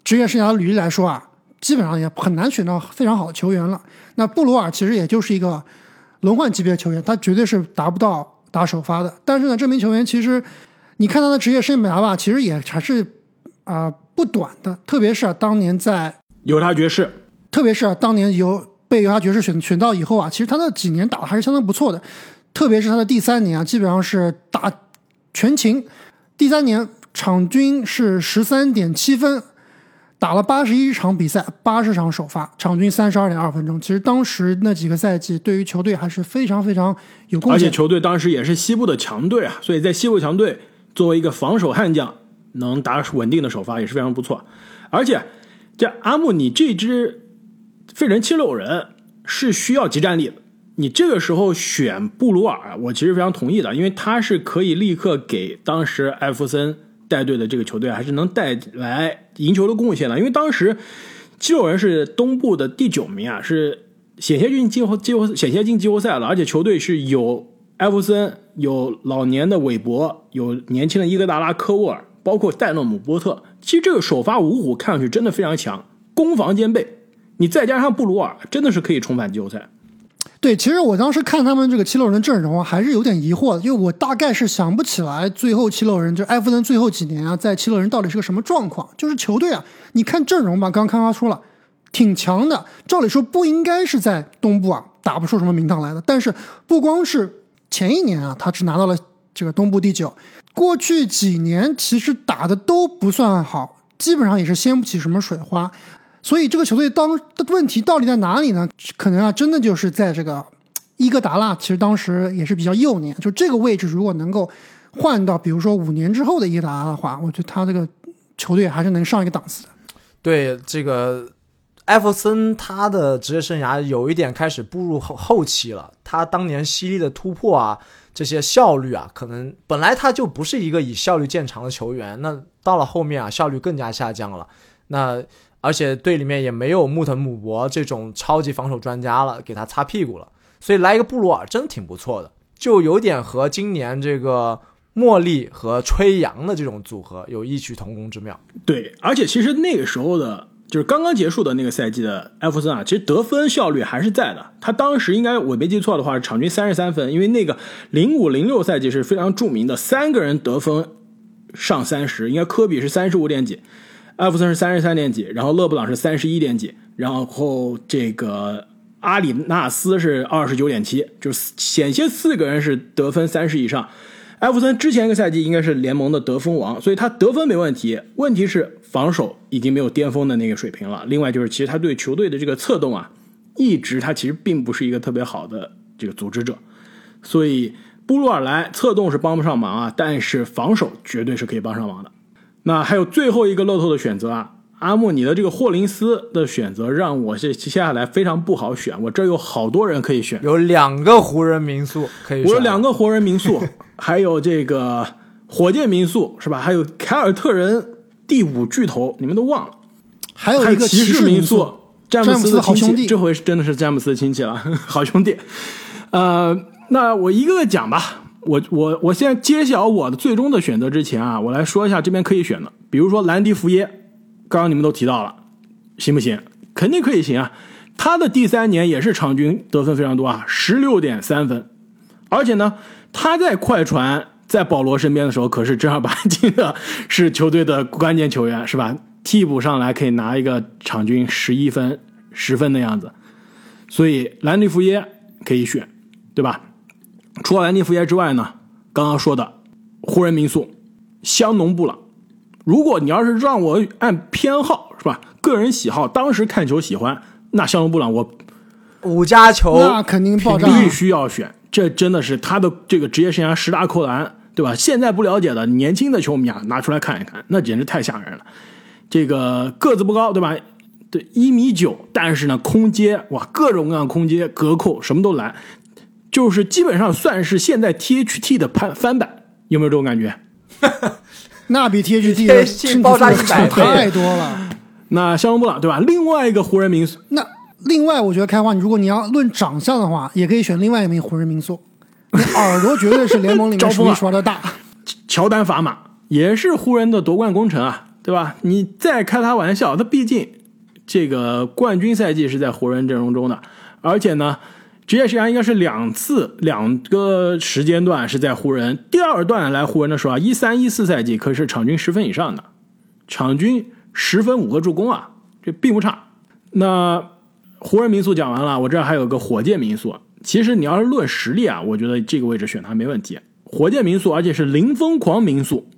职业生涯履历来说啊，基本上也很难选到非常好的球员了。那布鲁尔其实也就是一个轮换级别的球员，他绝对是达不到打首发的。但是呢，这名球员其实你看他的职业生涯吧，其实也还是啊不短的，特别是当年在。犹他爵士，特别是啊当年由被犹他爵士选选到以后啊，其实他的几年打的还是相当不错的，特别是他的第三年啊，基本上是打全勤，第三年场均是十三点七分，打了八十一场比赛，八十场首发，场均三十二点二分钟。其实当时那几个赛季对于球队还是非常非常有贡献，而且球队当时也是西部的强队啊，所以在西部强队作为一个防守悍将，能打稳定的首发也是非常不错，而且。这阿木，你这支费城七六人是需要集战力的。你这个时候选布鲁尔，我其实非常同意的，因为他是可以立刻给当时艾弗森带队的这个球队还是能带来赢球的贡献的。因为当时七六人是东部的第九名啊，是险些进季后季后险些进季后赛了，而且球队是有艾弗森、有老年的韦伯、有年轻的伊戈达拉、科沃尔，包括戴诺姆波特。其实这个首发五虎看上去真的非常强，攻防兼备。你再加上布鲁尔，真的是可以重返季后赛。对，其实我当时看他们这个七六人阵容啊，还是有点疑惑的，因为我大概是想不起来最后七六人就艾弗森最后几年啊，在七六人到底是个什么状况。就是球队啊，你看阵容吧，刚刚开发出了，挺强的。照理说不应该是在东部啊打不出什么名堂来的，但是不光是前一年啊，他只拿到了这个东部第九。过去几年其实打的都不算好，基本上也是掀不起什么水花，所以这个球队当的问题到底在哪里呢？可能啊，真的就是在这个伊戈达拉，其实当时也是比较幼年，就这个位置如果能够换到比如说五年之后的伊戈达拉的话，我觉得他这个球队还是能上一个档次的。对这个艾弗森他的职业生涯有一点开始步入后后期了，他当年犀利的突破啊，这些效率啊，可能本来他就不是一个以效率见长的球员，那到了后面啊，效率更加下降了。那而且队里面也没有穆特姆博这种超级防守专家了，给他擦屁股了，所以来一个布鲁尔真挺不错的，就有点和今年这个莫莉和吹杨的这种组合有异曲同工之妙。对，而且其实那个时候的。就是刚刚结束的那个赛季的艾弗森啊，其实得分效率还是在的。他当时应该我没记错的话，场均三十三分。因为那个零五零六赛季是非常著名的，三个人得分上三十，应该科比是三十五点几，艾弗森是三十三点几，然后勒布朗是三十一点几，然后这个阿里纳斯是二十九点七，就是险些四个人是得分三十以上。艾弗森之前一个赛季应该是联盟的得分王，所以他得分没问题。问题是防守已经没有巅峰的那个水平了。另外就是，其实他对球队的这个策动啊，一直他其实并不是一个特别好的这个组织者。所以布鲁尔来策动是帮不上忙啊，但是防守绝对是可以帮上忙的。那还有最后一个漏透的选择啊。阿木，你的这个霍林斯的选择让我接接下来非常不好选。我这有好多人可以选，有两个湖人民宿可以选，我有两个湖人民宿，还有这个火箭民宿是吧？还有凯尔特人第五巨头，你们都忘了？还有一个骑士民宿，詹姆斯的好兄弟，这回是真的是詹姆斯的亲戚了，[laughs] 好兄弟。呃，那我一个个讲吧。我我我现在揭晓我的最终的选择之前啊，我来说一下这边可以选的，比如说兰迪福耶。刚刚你们都提到了，行不行？肯定可以行啊！他的第三年也是场均得分非常多啊，十六点三分。而且呢，他在快船在保罗身边的时候，可是正儿八经的是球队的关键球员，是吧？替补上来可以拿一个场均十一分、十分的样子。所以兰迪福耶可以选，对吧？除了兰迪福耶之外呢，刚刚说的湖人民宿香农布朗。如果你要是让我按偏好是吧，个人喜好，当时看球喜欢，那香农布朗我五加球那肯定爆炸，必须要选。这真的是他的这个职业生涯十大扣篮，对吧？现在不了解的年轻的球迷啊，拿出来看一看，那简直太吓人了。这个个子不高，对吧？对，一米九，但是呢，空接哇，各种各样空接、隔扣什么都来，就是基本上算是现在 THT 的翻翻版，有没有这种感觉？[laughs] 那比 THT 的爆炸一百太多了。那肖恩布朗对吧？另外一个湖人名宿，那另外我觉得开花，如果你要论长相的话，也可以选另外一名湖人名宿。你耳朵绝对是联盟里面 [laughs] 数一数二的大。乔丹法马也是湖人的夺冠功臣啊，对吧？你再开他玩笑，他毕竟这个冠军赛季是在湖人阵容中的，而且呢。职业生涯应该是两次，两个时间段是在湖人。第二段来湖人的时候啊，一三一四赛季可是场均十分以上的，场均十分五个助攻啊，这并不差。那湖人民宿讲完了，我这儿还有个火箭民宿。其实你要是论实力啊，我觉得这个位置选他没问题。火箭民宿，而且是零疯狂民宿，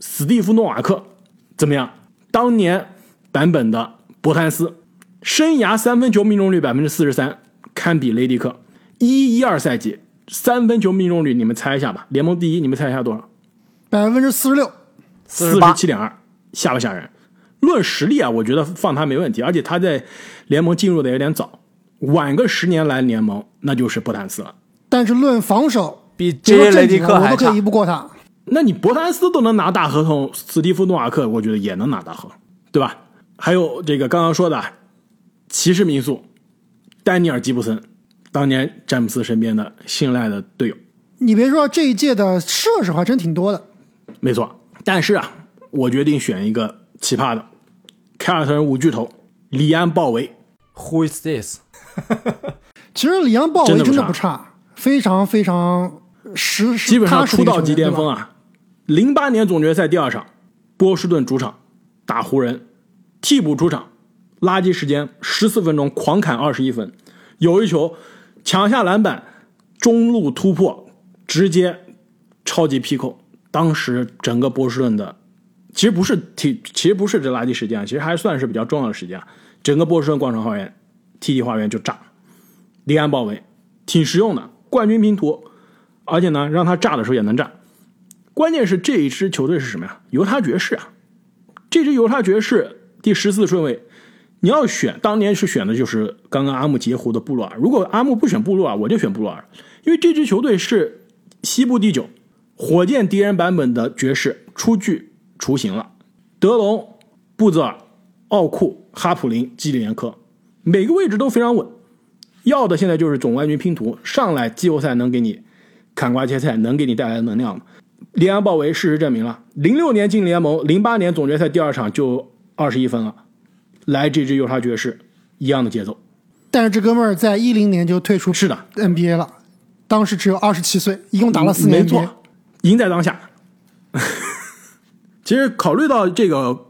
史蒂夫诺瓦克怎么样？当年版本的博坦斯，生涯三分球命中率百分之四十三。堪比雷迪克，一一二赛季三分球命中率，你们猜一下吧？联盟第一，你们猜一下多少？百分之四十六，四十七点二，吓不吓人？论实力啊，我觉得放他没问题，而且他在联盟进入的有点早，晚个十年来联盟那就是博坦斯了。但是论防守，比杰雷迪克我都可以移不过他。那你博坦斯都能拿大合同，斯蒂夫诺瓦克我觉得也能拿大合同，对吧？还有这个刚刚说的骑士民宿。丹尼尔·吉布森，当年詹姆斯身边的信赖的队友。你别说，这一届的射手还真挺多的。没错，但是啊，我决定选一个奇葩的，凯尔特人五巨头里安·鲍维。Who is this？[laughs] 其实里安·鲍维真的不差，非常非常实，基本上出道即巅峰啊。零八年总决赛第二场，波士顿主场打湖人，替补出场。垃圾时间十四分钟，狂砍二十一分，有一球抢下篮板，中路突破，直接超级劈扣。当时整个波士顿的，其实不是体，其实不是这垃圾时间，其实还算是比较重要的时间。整个波士顿广场花园，TD 花园就炸。利安鲍威挺实用的，冠军拼图，而且呢，让他炸的时候也能炸。关键是这一支球队是什么呀？犹他爵士啊，这支犹他爵士第十四顺位。你要选，当年是选的就是刚刚阿木截胡的布洛尔。如果阿木不选布洛尔，我就选布洛尔，因为这支球队是西部第九，火箭敌人版本的爵士初具雏形了。德隆、布泽尔、奥库、哈普林、基里连科，每个位置都非常稳。要的现在就是总冠军拼图，上来季后赛能给你砍瓜切菜，能给你带来能量吗。联安鲍维事实证明了，零六年进联盟，零八年总决赛第二场就二十一分了。来这支犹他爵士一样的节奏，但是这哥们儿在一零年就退出是的 NBA 了，当时只有二十七岁，一共打了四年没错，赢在当下。[laughs] 其实考虑到这个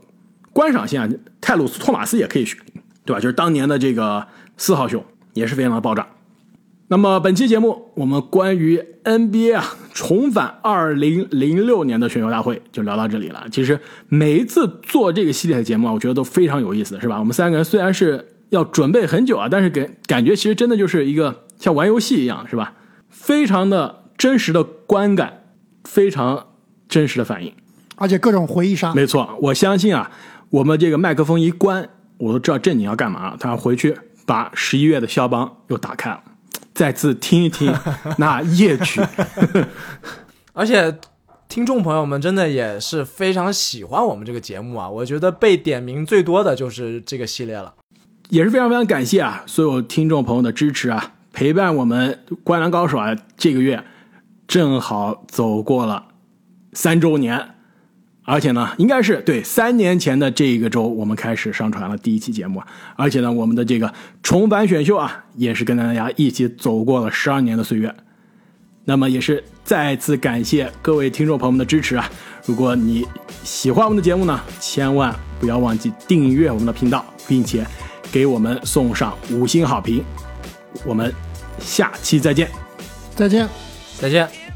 观赏性啊，泰鲁斯托马斯也可以选，对吧？就是当年的这个四号秀也是非常的爆炸。那么本期节目，我们关于 NBA 啊重返二零零六年的选秀大会就聊到这里了。其实每一次做这个系列的节目啊，我觉得都非常有意思，是吧？我们三个人虽然是要准备很久啊，但是给感觉其实真的就是一个像玩游戏一样，是吧？非常的真实的观感，非常真实的反应，而且各种回忆杀。没错，我相信啊，我们这个麦克风一关，我都知道正经要干嘛了。他回去把十一月的肖邦又打开了。再次听一听 [laughs] 那夜曲，[laughs] 而且听众朋友们真的也是非常喜欢我们这个节目啊！我觉得被点名最多的就是这个系列了，也是非常非常感谢啊所有听众朋友的支持啊，陪伴我们《灌篮高手》啊这个月正好走过了三周年。而且呢，应该是对三年前的这一个周，我们开始上传了第一期节目。而且呢，我们的这个重返选秀啊，也是跟大家一起走过了十二年的岁月。那么，也是再次感谢各位听众朋友们的支持啊！如果你喜欢我们的节目呢，千万不要忘记订阅我们的频道，并且给我们送上五星好评。我们下期再见，再见，再见。